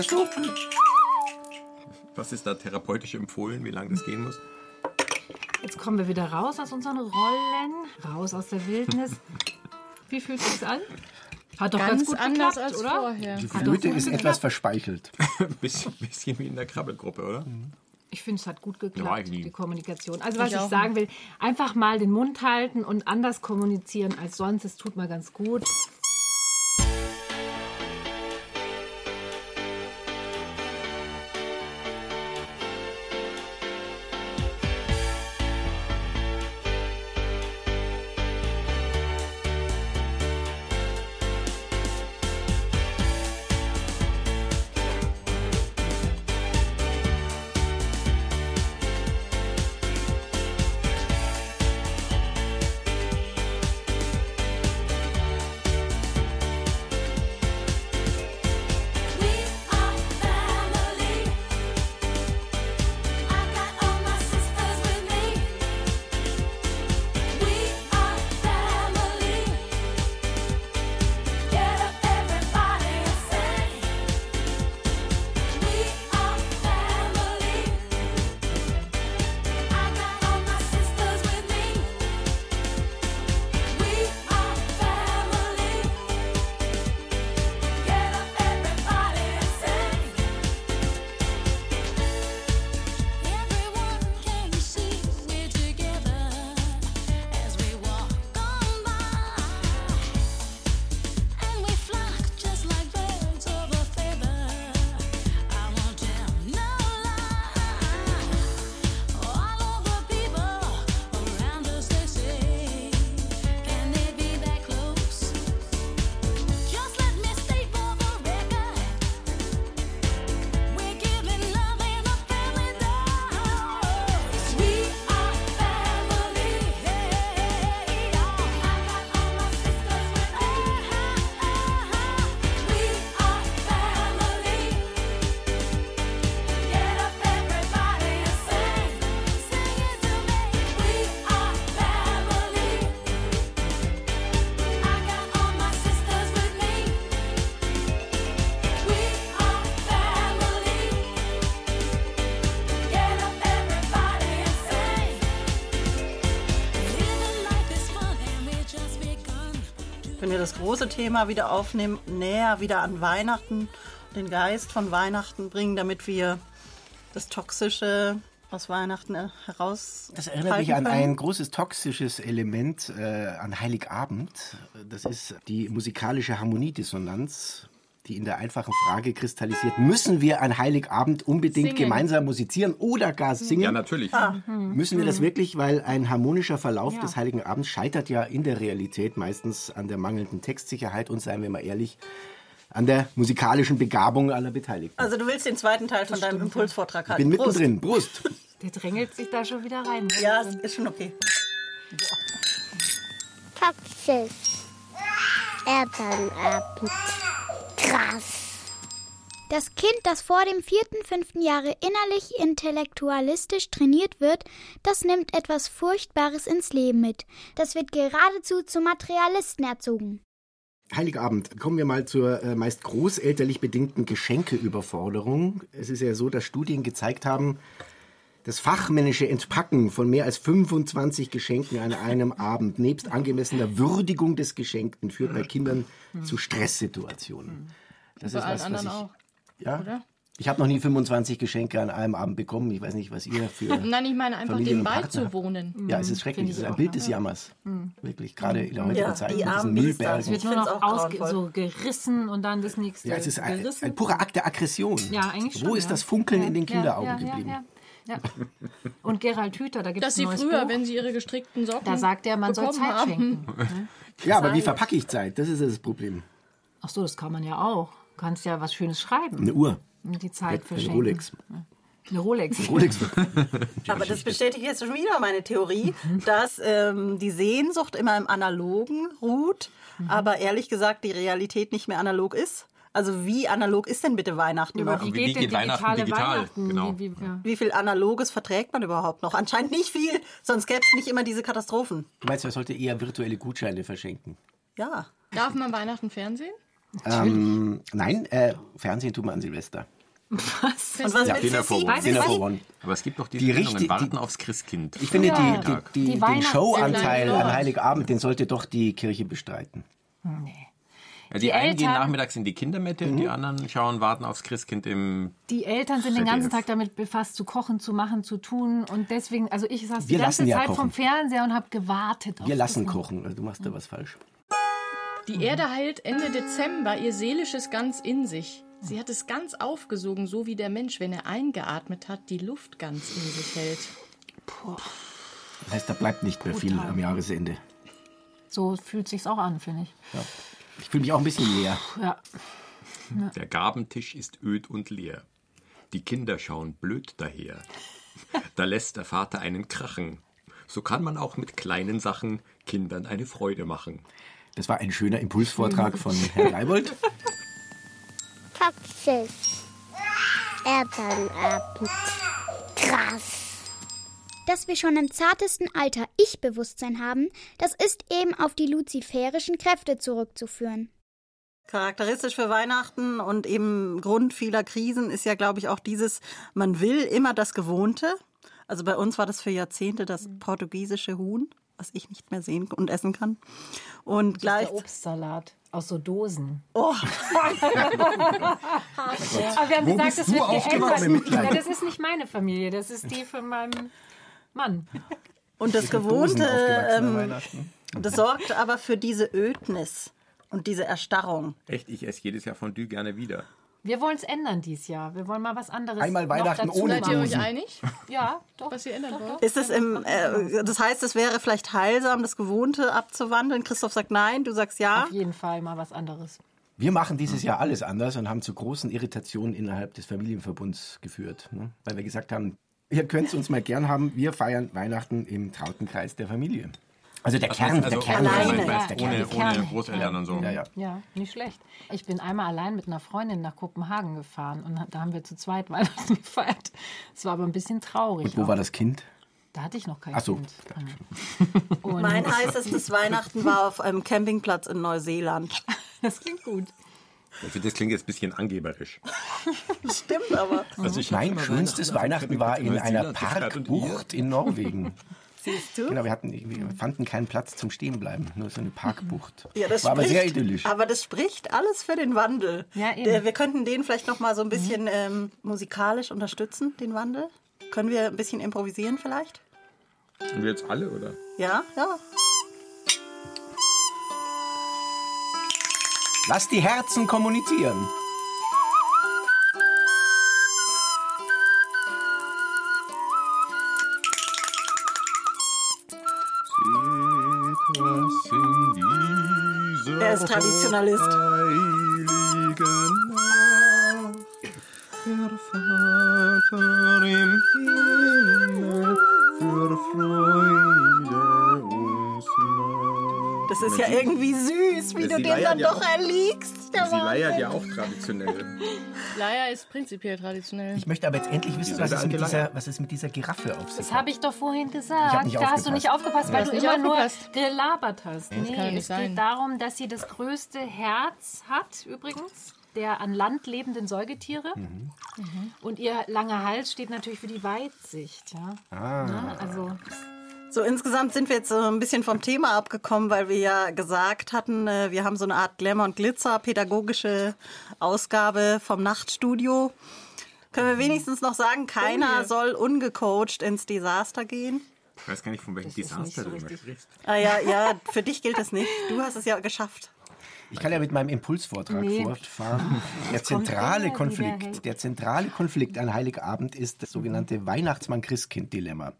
S3: So?
S4: Was ist da therapeutisch empfohlen, wie lange das gehen muss?
S9: Jetzt kommen wir wieder raus aus unseren Rollen, raus aus der Wildnis. Wie fühlt sich an? Hat doch ganz,
S5: Ganz
S9: gut
S5: anders
S9: geklappt,
S5: als
S9: oder?
S5: vorher.
S3: Die Flöte ist etwas verspeichelt.
S4: bisschen, bisschen wie in der Krabbelgruppe, oder?
S9: Ich finde, es hat gut
S4: Ja,
S9: geklappt,
S4: lieb.
S9: die Kommunikation. Also was
S5: Ich
S9: ich, sagen will, einfach mal den Mund halten und anders kommunizieren als sonst. Es tut mal ganz gut.
S2: Große Thema wieder aufnehmen, näher wieder an Weihnachten, den Geist von Weihnachten bringen, damit wir das Toxische aus Weihnachten äh, heraus.
S3: Das erinnert mich an ein großes toxisches Element äh, an Heiligabend. Das ist die musikalische Harmoniedissonanz, die in der einfachen Frage kristallisiert, müssen wir an Heiligabend unbedingt
S5: Singen.
S3: gemeinsam musizieren oder gar singen?
S4: Ja, natürlich.
S3: Müssen wir das wirklich, weil ein harmonischer Verlauf des Heiligen Abends scheitert ja in der Realität meistens an der mangelnden Textsicherheit und, seien wir mal ehrlich, an der musikalischen Begabung aller Beteiligten.
S2: Also du willst den zweiten Teil von deinem Impulsvortrag
S3: Ich
S2: halten.
S3: bin
S2: Prost.
S3: mittendrin. Brust.
S9: Der drängelt sich da schon wieder rein.
S2: Ja, ist schon okay.
S7: Toxisch. Elternabend. Krass. Das Kind, das vor dem vierten, fünften Jahre innerlich intellektualistisch trainiert wird, das nimmt etwas Furchtbares ins Leben mit. Das wird geradezu zu Materialisten erzogen.
S3: Heiligabend. Kommen wir mal zur äh, meist großelterlich bedingten Geschenkeüberforderung. Es ist ja so, dass Studien gezeigt haben, das fachmännische Entpacken von mehr als 25 Geschenken an einem Abend nebst angemessener Würdigung des Geschenkten führt bei Kindern zu Stresssituationen. Das
S5: Bei allen anderen
S3: ich,
S5: auch.
S3: Ja,
S5: oder?
S3: ich habe noch nie 25 Geschenke an einem Abend bekommen. Ich weiß nicht, was ihr für
S5: Nein, ich meine einfach
S3: Familien
S5: dem beizuwohnen.
S3: Ja, es ist schrecklich. Es ist ein Bild des Jammers. Wirklich, gerade in der heutigen
S2: Ja,
S3: Zeit
S2: die
S3: mit diesen. Müllbergen.
S9: Es wird nur noch
S2: grauenvoll.
S9: so gerissen und dann das nächste.
S3: Ja, es ist ein, ein purer Akt der Aggression.
S9: Ja, eigentlich schon.
S3: Wo ist
S9: ja.
S3: das Funkeln
S9: ja,
S3: in den
S9: ja,
S3: Kinderaugen
S9: ja,
S3: geblieben?
S9: Ja. Und Gerald Hüther, da gibt
S5: Dass
S9: es ein
S5: sie
S9: neues
S5: früher,
S9: Buch.
S5: wenn sie ihre gestrickten Socken
S9: Da sagt er, man soll Zeit
S5: haben.
S9: schenken.
S3: Ja, aber wie verpacke ich Zeit? Das ist das Problem.
S9: Ach so, das kann man ja auch. Du kannst ja was Schönes schreiben
S3: Eine Uhr,
S9: die Zeit
S3: eine
S9: verschenken.
S3: Rolex.
S8: Eine Rolex.
S3: Rolex.
S2: Aber das bestätigt jetzt schon wieder meine Theorie, dass ähm, die Sehnsucht immer im Analogen ruht, aber ehrlich gesagt die Realität nicht mehr analog ist. Also wie analog ist denn bitte Weihnachten noch?
S4: wie geht Weihnachten digital? Genau.
S8: Wie, wie, ja.
S2: Wie viel Analoges verträgt man überhaupt noch? Anscheinend nicht viel, sonst gäbe es nicht immer diese Katastrophen.
S3: Du meinst, man sollte eher virtuelle Gutscheine verschenken?
S2: Ja.
S5: Darf man Weihnachten Fernsehen?
S3: Ähm, nein, äh, Fernsehen tut man an Silvester.
S2: Und was mit
S4: Dinner for? One.
S3: Dinner for One.
S4: Aber es gibt doch diese
S3: Die
S4: Sendungen,
S3: richtig-
S4: Warten
S3: die-
S4: aufs Christkind.
S3: Ich finde,
S8: Ja.
S3: die, die,
S4: Tag.
S3: die,
S8: Die
S3: den Showanteil an Heiligabend, den sollte doch die Kirche bestreiten.
S4: Ja, die,
S8: Die
S4: einen gehen
S8: Eltern-
S4: nachmittags in die Kindermette und die anderen schauen Warten aufs Christkind im...
S8: Die Eltern sind den
S4: ZDF.
S8: ganzen Tag damit befasst, zu kochen, zu machen, zu tun. Und deswegen, also ich saß die
S3: Wir
S8: ganze
S3: lassen ja
S8: Zeit
S3: kochen.
S8: vom Fernseher und habe gewartet.
S3: Wir lassen kochen. Also Du machst da was falsch.
S5: Die Erde heilt Ende Dezember ihr seelisches ganz in sich. Sie hat es ganz aufgesogen, so wie der Mensch, wenn er eingeatmet hat, die Luft ganz in sich hält.
S3: Das heißt, da bleibt nicht mehr viel am Jahresende.
S8: So fühlt sich's auch an, finde ich.
S3: Ich fühle mich auch ein bisschen leer.
S8: Ja.
S4: Der Gabentisch ist öd und leer. Die Kinder schauen blöd daher. Da lässt der Vater einen krachen. So kann man auch mit kleinen Sachen Kindern eine Freude machen.
S3: Das war ein schöner Impulsvortrag von Herrn Leibold.
S10: Praxis. Elternabend. Krass.
S7: Dass wir schon im zartesten Alter Ich-Bewusstsein haben, das ist eben auf die luziferischen Kräfte zurückzuführen.
S2: Charakteristisch für Weihnachten und eben Grund vieler Krisen ist ja, glaube ich, auch dieses, man will immer das Gewohnte. Also bei uns war das für Jahrzehnte das portugiesische Huhn, was ich nicht mehr sehen und essen kann. Und gleich.
S8: Der Obstsalat aus so Dosen.
S2: Oh,
S8: Aber wir haben
S3: Wo
S8: gesagt, das wird geändert. Ja, das ist nicht meine Familie, das ist die von meinem Mann.
S2: und das Gewohnte, ähm, das sorgt aber für diese Ödnis und diese Erstarrung.
S4: Echt, ich esse jedes Jahr Fondue gerne wieder.
S8: Wir wollen es ändern dieses Jahr. Wir wollen mal was anderes.
S3: Einmal
S8: noch
S3: Weihnachten
S8: dazu
S3: ohne
S5: Seid ihr euch einig,
S8: Ja, doch.
S5: was ihr ändern wollt?
S2: Ist es im, äh, das heißt, es wäre vielleicht heilsam, das Gewohnte abzuwandeln. Christoph sagt nein, du sagst ja.
S8: Auf jeden Fall mal was anderes.
S3: Wir machen dieses Jahr alles anders und haben zu großen Irritationen innerhalb des Familienverbunds geführt. Ne? Weil wir gesagt haben, ihr könnt es uns mal gern haben, wir feiern Weihnachten im trauten Kreis der Familie. Also der Kern,
S4: also
S3: der Kern.
S2: alleine.
S3: der Kern.
S4: ohne, ohne Großeltern und so.
S3: Ja, ja.
S8: Ja, nicht schlecht. Ich bin einmal allein mit einer Freundin nach Kopenhagen gefahren und da haben wir zu zweit Weihnachten gefeiert. Es war aber ein bisschen traurig.
S3: Und wo
S8: auch.
S3: war das Kind?
S8: Da hatte ich noch kein
S3: Ach so.
S8: Kind. Und
S2: Mein heißestes Weihnachten war auf einem Campingplatz in Neuseeland.
S8: das klingt gut.
S4: Ich finde, das klingt jetzt ein bisschen angeberisch.
S2: Stimmt aber.
S4: Also ich hab
S3: Mein schönstes
S4: Weihnachten
S3: Weihnachten war in einer? Parkbucht in Norwegen.
S2: Siehst du?
S3: Genau, wir, hatten, wir fanden keinen Platz zum Stehenbleiben, nur so eine Parkbucht.
S2: Ja, das
S3: war aber
S2: spricht,
S3: sehr idyllisch.
S2: Aber das spricht alles für den Wandel.
S8: Ja, eben.
S2: Wir könnten den vielleicht noch mal so ein bisschen ähm, musikalisch unterstützen, den Wandel. Können wir ein bisschen improvisieren vielleicht?
S4: Und wir jetzt alle, oder?
S2: Ja, ja.
S3: Lass die Herzen kommunizieren.
S4: Seht, was in dieser
S2: Er ist Traditionalist.
S4: der Vater im Himmel für Freude uns macht.
S2: Das ist ja irgendwie süß, du
S4: leiert
S2: dann
S4: ja
S2: doch
S4: auch.
S2: erliegst. Der
S4: Sie leiert ja auch traditionell.
S5: Leier ist prinzipiell traditionell.
S3: Ich möchte aber jetzt endlich wissen, was es, mit dieser, was es mit dieser Giraffe auf sich
S8: Das
S3: hat.
S8: habe ich doch vorhin gesagt. da hast du
S3: aufgepasst.
S8: nicht aufgepasst, weil du immer nur
S5: aufgepasst.
S8: gelabert hast.
S5: kann ja
S8: Nee,
S5: nicht
S8: es
S5: sein.
S8: geht darum, dass sie das größte Herz hat, übrigens, der an Land lebenden Säugetiere.
S3: Mhm.
S8: Mhm. Und ihr langer Hals steht natürlich für die Weitsicht. Ja?
S3: Ah.
S8: Ne? Also,
S2: So, insgesamt sind wir jetzt so ein bisschen vom Thema abgekommen, weil wir ja gesagt hatten, äh, wir haben so eine Art Glamour und Glitzer pädagogische Ausgabe vom Nachtstudio. Können wir wenigstens noch sagen, keiner soll ungecoacht ins Desaster gehen?
S4: Ich weiß gar nicht, von welchem Desaster
S8: so
S4: du sprichst.
S2: Ah ja, ja, für dich gilt das nicht. Du hast es ja geschafft.
S3: Ich kann ja mit meinem Impulsvortrag
S8: Nee.
S3: fortfahren. Der zentrale Konflikt, der zentrale Konflikt an Heiligabend ist das sogenannte Weihnachtsmann-Christkind-Dilemma.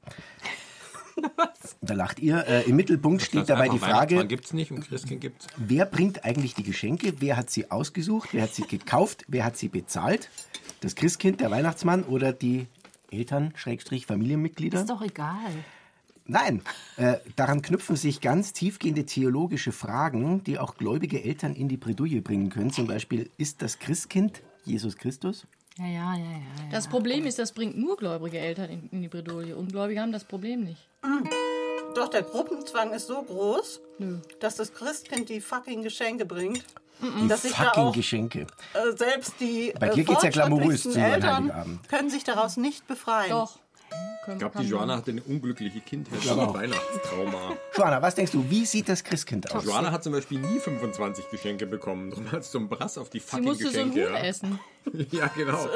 S3: Da lacht ihr. Äh, Im Mittelpunkt steht dabei die Frage,
S4: gibt es nicht und Christkind gibt es.
S3: wer bringt eigentlich die Geschenke? Wer hat sie ausgesucht? Wer hat sie gekauft? Wer hat sie bezahlt? Das Christkind, der Weihnachtsmann oder die Eltern, Schrägstrich, Familienmitglieder?
S8: Ist doch egal.
S3: Nein, äh, daran knüpfen sich ganz tiefgehende theologische Fragen, die auch gläubige Eltern in die Bredouille bringen können. Zum Beispiel, ist das Christkind Jesus Christus?
S8: Ja, ja, ja, ja. ja.
S5: Das Problem ist, das bringt nur gläubige Eltern in, in die Bredouille. Ungläubige haben das Problem nicht.
S2: Doch der Gruppenzwang ist so groß, dass das Christkind die fucking Geschenke bringt.
S3: Die
S2: Dass sich da
S3: fucking
S2: auch
S3: Geschenke.
S2: äh, selbst die
S3: Bei dir
S2: äh,
S3: geht's ja glamourös zu
S2: Eltern
S3: Heiligabend.
S2: können sich daraus nicht befreien.
S5: Doch.
S4: Ich glaube, die Joanna hat eine unglückliche Kindheit, ein Weihnachtstrauma.
S3: Joanna, was denkst du, wie sieht das Christkind aus?
S4: Joanna hat zum Beispiel nie 25 Geschenke bekommen. Darum hat sie so einen Brass auf die
S5: Sie
S4: fucking
S5: musste so ein
S4: Geschenke.
S5: Huhn
S4: ja.
S5: essen.
S4: ja, genau.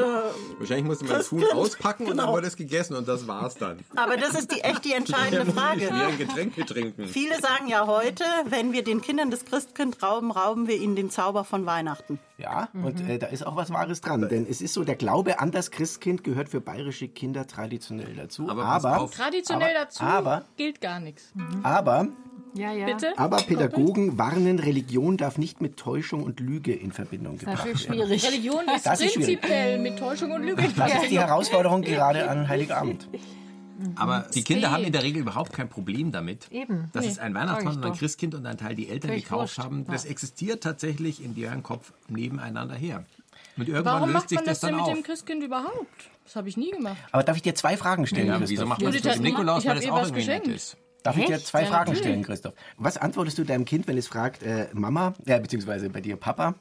S4: Wahrscheinlich musste man das Huhn auspacken und dann wurde es gegessen und das war's dann.
S2: Aber das ist die echt die entscheidende Frage.
S4: schweren Getränke trinken.
S2: Viele sagen ja heute, wenn wir den Kindern das Christkind rauben, rauben wir ihnen den Zauber von Weihnachten.
S3: Ja, und äh, da ist auch was Wahres dran. Denn es ist so, der Glaube an das Christkind gehört für bayerische Kinder traditionell dazu.
S4: Aber pass
S3: aber,
S4: auf.
S5: Traditionell
S3: Aber-
S5: dazu
S3: aber-
S5: gilt gar nichts.
S3: aber,
S8: Ja, ja.
S5: Bitte?
S3: aber Pädagogen warnen, Religion darf nicht mit Täuschung und Lüge in Verbindung gebracht werden.
S8: schwierig.
S5: Religion ist
S3: Das ist schwierig.
S5: prinzipiell mit Täuschung und Lüge.
S3: Das ist die Herausforderung gerade an Heiligabend.
S4: Aber die Kinder haben in der Regel überhaupt kein Problem damit,
S8: Eben.
S4: dass
S8: Nee,
S4: es ein Weihnachtsmann und ein. Christkind und ein Teil die Eltern gekauft haben. Das existiert tatsächlich in deren Kopf nebeneinander her. Und irgendwann
S5: Warum
S4: löst
S5: macht
S4: sich
S5: man
S4: das
S5: das denn mit
S4: auf.
S5: dem Christkind überhaupt? Das habe ich nie gemacht.
S3: Aber darf ich dir zwei Fragen stellen,
S4: Ja,
S3: Christoph?
S4: wieso macht man das mit
S5: hat
S4: dem. Nikolaus,
S5: Ich
S4: weil das auch
S5: was
S4: irgendwie nett ist?
S3: Darf ich dir
S5: Echt?
S3: zwei
S5: Ja,
S3: Fragen
S5: natürlich.
S3: stellen, Christoph? Was antwortest du deinem Kind, wenn es fragt, äh, Mama, äh, beziehungsweise bei dir Papa,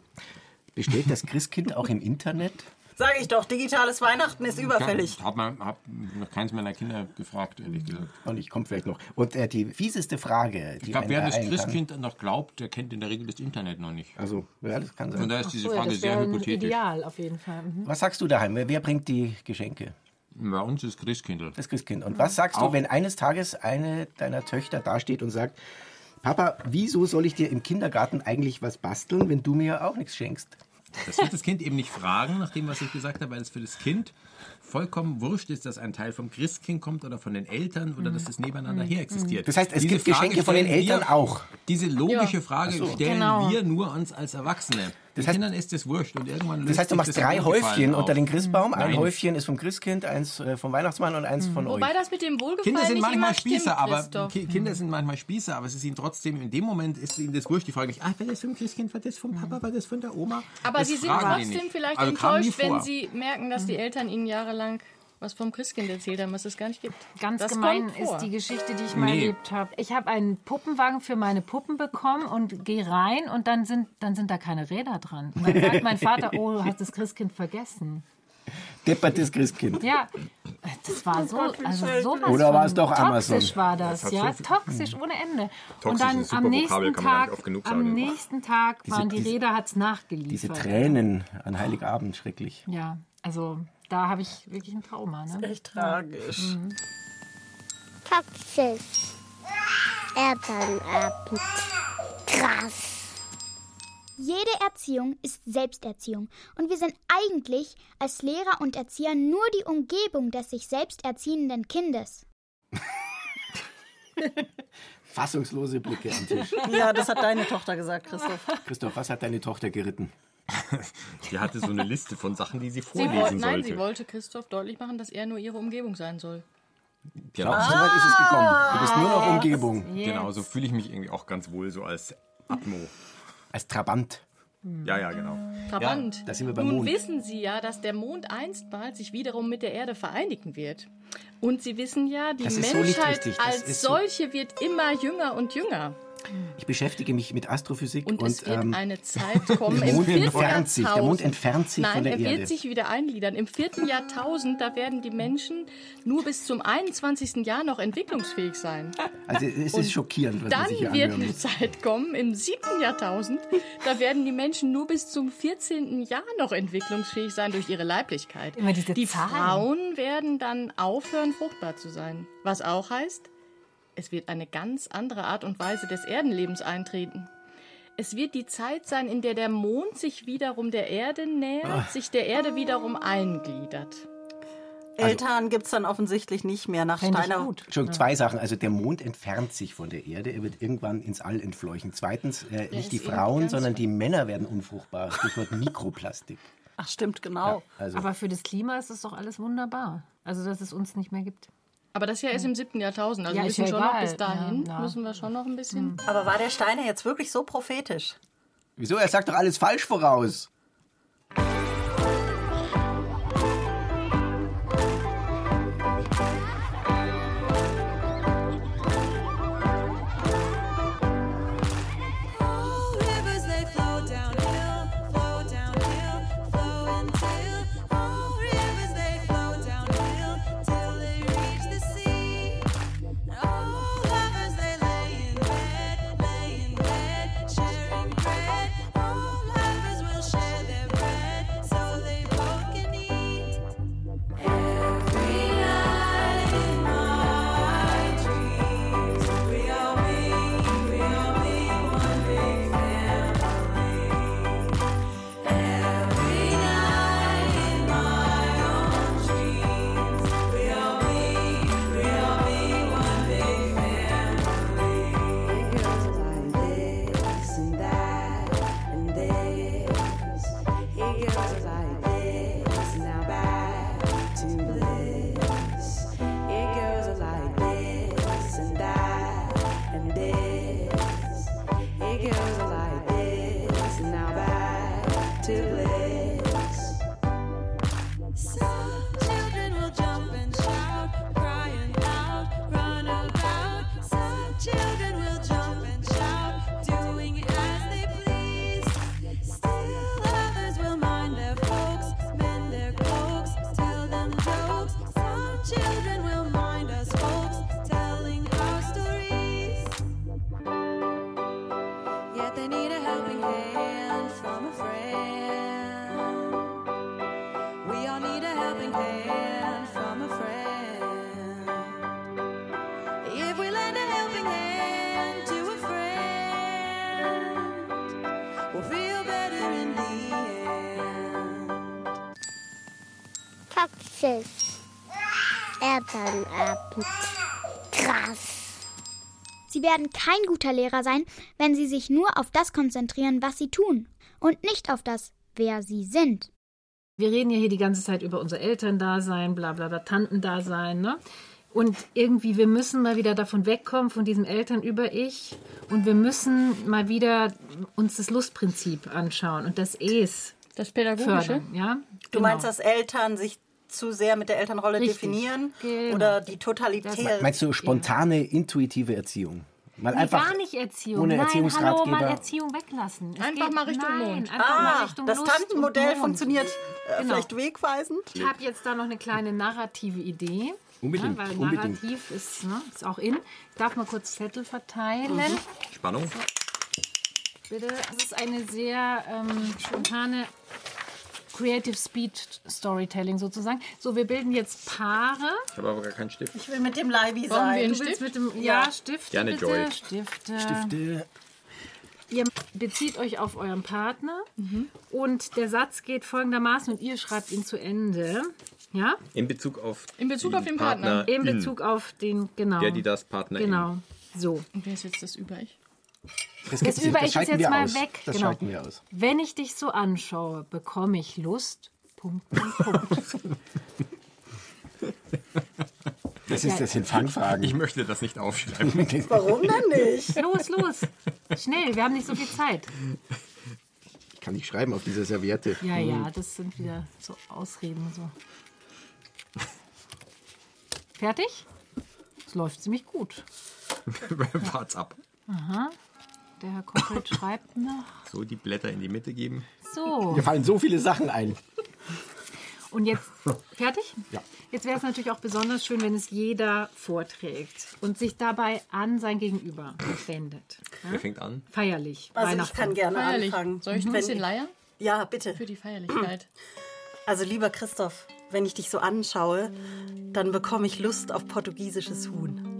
S3: bestellt das Christkind auch im Internet?
S2: Sag ich doch, digitales Weihnachten ist überfällig.
S4: Ich habe hab noch keins meiner Kinder gefragt, ehrlich gesagt.
S3: Und ich komme vielleicht noch. Und äh, die fieseste Frage, die
S4: Ich glaube, wer das
S3: ereilen kann-
S4: Christkind noch glaubt, der kennt in der Regel das Internet noch nicht.
S3: Also, ja, das kann
S4: Von
S3: sein.
S4: daher ist diese
S8: So,
S4: Frage sehr hypothetisch.
S8: Ideal auf jeden Fall. Mhm.
S3: Was sagst du daheim? Wer wer bringt die Geschenke?
S4: Bei uns ist Christkindl.
S3: Das Christkind. Und was sagst du,
S4: Auch-
S3: wenn eines Tages eine deiner Töchter dasteht und sagt, Papa, wieso soll ich dir im Kindergarten eigentlich was basteln, wenn du mir auch nichts schenkst?
S4: Das wird das Kind eben nicht fragen, nach dem, was ich gesagt habe, weil es für das Kind vollkommen wurscht ist, dass ein Teil vom Christkind kommt oder von den Eltern oder dass es nebeneinander her existiert.
S3: Das heißt, es
S4: Diese
S3: gibt Geschenke von den Eltern
S4: wir,
S3: auch.
S4: Diese logische Frage
S3: so.
S4: stellen
S8: Genau.
S4: wir nur uns als Erwachsene. Den
S3: heißt-
S4: Kindern ist das wurscht und irgendwann löst
S3: Das heißt, du
S4: sich
S3: machst
S4: das
S3: drei Häufchen unter den Christbaum. Ein
S4: Nein.
S3: Häufchen ist vom Christkind, eins äh, vom Weihnachtsmann und eins von euch.
S5: Wobei das mit dem Wohlgefallen
S4: Kinder sind
S5: nicht
S4: manchmal
S5: stimmt,
S4: Spießer, aber
S5: Christoph.
S4: Ki- Kinder sind manchmal Spießer, aber es ist ihnen trotzdem, in dem Moment ist ihnen das wurscht. Die fragen nicht, ah, war das vom Christkind, war das vom Papa, war das von der Oma?
S5: Aber
S4: das
S5: sie sind trotzdem
S4: nicht.
S5: vielleicht
S4: also kam nie
S5: enttäuscht, wenn sie merken, dass die Eltern ihnen jahrelang was vom Christkind erzählt haben, was es gar nicht gibt.
S8: Ganz
S5: das
S8: gemein ist die Geschichte, die ich mal
S4: Nee.
S8: erlebt habe. Ich habe einen Puppenwagen für meine Puppen bekommen und gehe rein und dann sind, dann sind da keine Räder dran. Und dann sagt mein Vater, oh, du hast das Christkind vergessen.
S3: Deppertes Christkind.
S8: Ja, das war so, also sowas
S3: Oder war es doch Amazon?
S8: Toxisch war das,
S4: Das hat
S8: ja,
S4: so
S8: toxisch ohne Ende.
S4: Toxisch
S8: und dann am
S4: super
S8: nächsten Tag, am nächsten Tag waren die
S3: diese-
S8: Räder, hat's nachgeliefert.
S3: Diese Tränen an Heiligabend, schrecklich.
S8: Ja, also da habe ich wirklich ein Trauma. Ne?
S2: Echt tragisch.
S10: Toxisch. Elternabend. Krass.
S7: Jede Erziehung ist Selbsterziehung und wir sind eigentlich als Lehrer und Erzieher nur die Umgebung des sich selbst erziehenden Kindes.
S3: Fassungslose Blicke am Tisch.
S2: Ja, das hat deine Tochter gesagt, Christoph.
S3: Christoph, was hat deine Tochter geritten?
S4: Die hatte so eine Liste von Sachen, die sie
S5: Sie
S4: vorlesen
S5: wollte, nein,
S4: sollte.
S5: sie wollte Christoph deutlich machen, dass er nur ihre Umgebung sein soll.
S4: Genau,
S3: So weit ist es gekommen. Du bist nur noch Umgebung.
S4: genau, so fühle ich mich irgendwie auch ganz wohl, so als Atmo.
S3: Als Trabant.
S4: Ja, ja, genau.
S5: Trabant.
S3: da sind wir beim
S5: Nun
S3: Mond.
S5: wissen Sie ja, dass der Mond einstmals sich wiederum mit der Erde vereinigen wird. Und Sie wissen ja, die
S3: so
S5: Menschheit.
S3: Das
S5: als
S3: ist so-
S5: solche wird immer jünger und jünger.
S3: Ich beschäftige mich mit Astrophysik
S5: Und,
S3: und,
S5: es wird
S3: ähm,
S5: eine Zeit kommen
S3: der Mond entfernt sich. Der Mond entfernt sich
S5: Nein,
S3: von der
S5: er
S3: Erde.
S5: wird sich wieder eingliedern. Im vierten Jahrtausend, da werden die Menschen nur bis zum 21. Jahr noch entwicklungsfähig sein.
S3: also es ist schockierend, was man
S5: Dann
S3: sich hier
S5: wird eine. Zeit kommen, im siebten Jahrtausend, da werden die Menschen nur bis zum 14. Jahr noch entwicklungsfähig sein durch ihre Leiblichkeit.
S8: Immer diese
S5: die
S8: Zahlen.
S5: Frauen werden dann aufhören, fruchtbar zu sein. Was auch heißt, es wird eine ganz andere Art und Weise des Erdenlebens eintreten. Es wird die Zeit sein, in der der Mond sich wiederum der Erde nähert,
S3: Ah.
S5: sich der Erde wiederum eingliedert.
S2: Eltern gibt es dann offensichtlich nicht mehr nach Steiner.
S8: gut.
S3: Schon zwei Sachen. Also der Mond entfernt sich von der Erde. Er wird irgendwann ins All entfleuchen. Zweitens, äh, nicht die Frauen, sondern die Männer werden unfruchtbar. Stichwort Mikroplastik.
S2: Ach stimmt, genau.
S3: Also,
S8: Aber für das Klima ist es doch alles wunderbar. Also, dass es uns nicht mehr gibt.
S5: Aber das Jahr ist im siebten Jahrtausend. Also
S8: Ja,
S5: wir müssen
S8: ja
S5: schon noch bis dahin.
S8: Ja.
S5: Müssen wir schon noch ein bisschen.
S2: Aber war der Steiner jetzt wirklich so prophetisch?
S3: wieso? Er sagt doch alles falsch voraus.
S10: Yeah. Elternabend. Krass.
S7: Sie werden kein guter Lehrer sein, wenn Sie sich nur auf das konzentrieren, was Sie tun und nicht auf das, wer Sie sind.
S8: Wir reden ja hier die ganze Zeit über unser Elterndasein, bla bla bla, Tantendasein, ne? Und irgendwie, wir müssen mal wieder davon wegkommen, von diesem Eltern über Ich. Und wir müssen mal wieder uns das Lustprinzip anschauen und das Es
S5: Das Pädagogische.
S8: fördern. Ja?
S2: Du
S8: Genau.
S2: meinst, dass Eltern sich zu sehr mit der Elternrolle
S8: Richtig.
S2: definieren
S8: Genau.
S2: oder die totalitäre
S3: Meinst du spontane, intuitive Erziehung? Mal
S8: Nee,
S3: einfach
S8: gar nicht Erziehung.
S3: ohne
S8: Nein, hallo, mal Erziehung weglassen. Es
S5: Einfach mal Richtung
S8: nein,
S5: Mond.
S8: Einfach mal
S2: Ah,
S8: Richtung
S2: das Tantenmodell
S8: Mond.
S2: funktioniert äh,
S8: Genau.
S2: vielleicht wegweisend.
S8: Ich habe jetzt da noch eine kleine narrative Idee.
S3: Unbedingt,
S8: Ja, weil
S3: unbedingt.
S8: Narrativ ist, ne, ist auch in. Ich darf mal kurz Zettel verteilen.
S4: Spannung.
S8: Bitte. Das ist eine sehr ähm, spontane Creative Speed Storytelling sozusagen. So, wir bilden jetzt Paare.
S4: Ich habe aber gar keinen Stift.
S2: Ich will mit dem Leibi
S5: Brauchen wir
S2: sein.
S5: einen
S8: Du willst
S5: Stift?
S8: mit dem ja, Stift
S4: Gerne,
S8: bitte.
S4: Joy.
S8: Stifte.
S3: Stifte.
S8: Ihr bezieht euch auf euren Partner
S5: Mhm.
S8: und der Satz geht folgendermaßen und ihr schreibt ihn zu Ende. Ja?
S4: In Bezug auf
S5: In Bezug auf den Partner.
S8: In Bezug auf den, genau.
S4: Der, die das Partner.
S8: Genau. So.
S5: Und wer ist jetzt das über ich?
S3: Das,
S8: Das
S3: das
S8: ich jetzt
S3: wir
S8: mal
S3: aus.
S8: weg.
S3: Das
S8: genau.
S3: wir aus.
S8: Wenn ich dich so anschaue, bekomme ich Lust. Punkt, Punkt, Punkt.
S3: Das ist, das sind Fangfragen.
S4: Ich möchte das nicht aufschreiben.
S2: Warum denn nicht?
S8: los, los. Schnell, wir haben nicht so viel Zeit.
S3: Ich kann nicht schreiben auf dieser Serviette.
S8: Ja, ja, das sind wieder so Ausreden. So. Fertig? Es läuft ziemlich gut.
S4: Wart's ab.
S8: Der Herr Koppelt schreibt noch.
S4: So, die Blätter in die Mitte geben.
S8: So.
S3: Mir fallen so viele Sachen ein.
S8: Und jetzt fertig?
S3: Ja.
S8: Jetzt wäre es natürlich auch besonders schön, wenn es jeder vorträgt und sich dabei an sein Gegenüber wendet.
S4: Wer fängt an?
S8: Feierlich.
S2: Also ich kann gerne
S5: Feierlich.
S2: anfangen.
S5: Soll ich ein bisschen leiern?
S2: Ja, bitte.
S5: Für die Feierlichkeit.
S2: Also lieber Christoph, wenn ich dich so anschaue, dann bekomme ich Lust auf portugiesisches Huhn.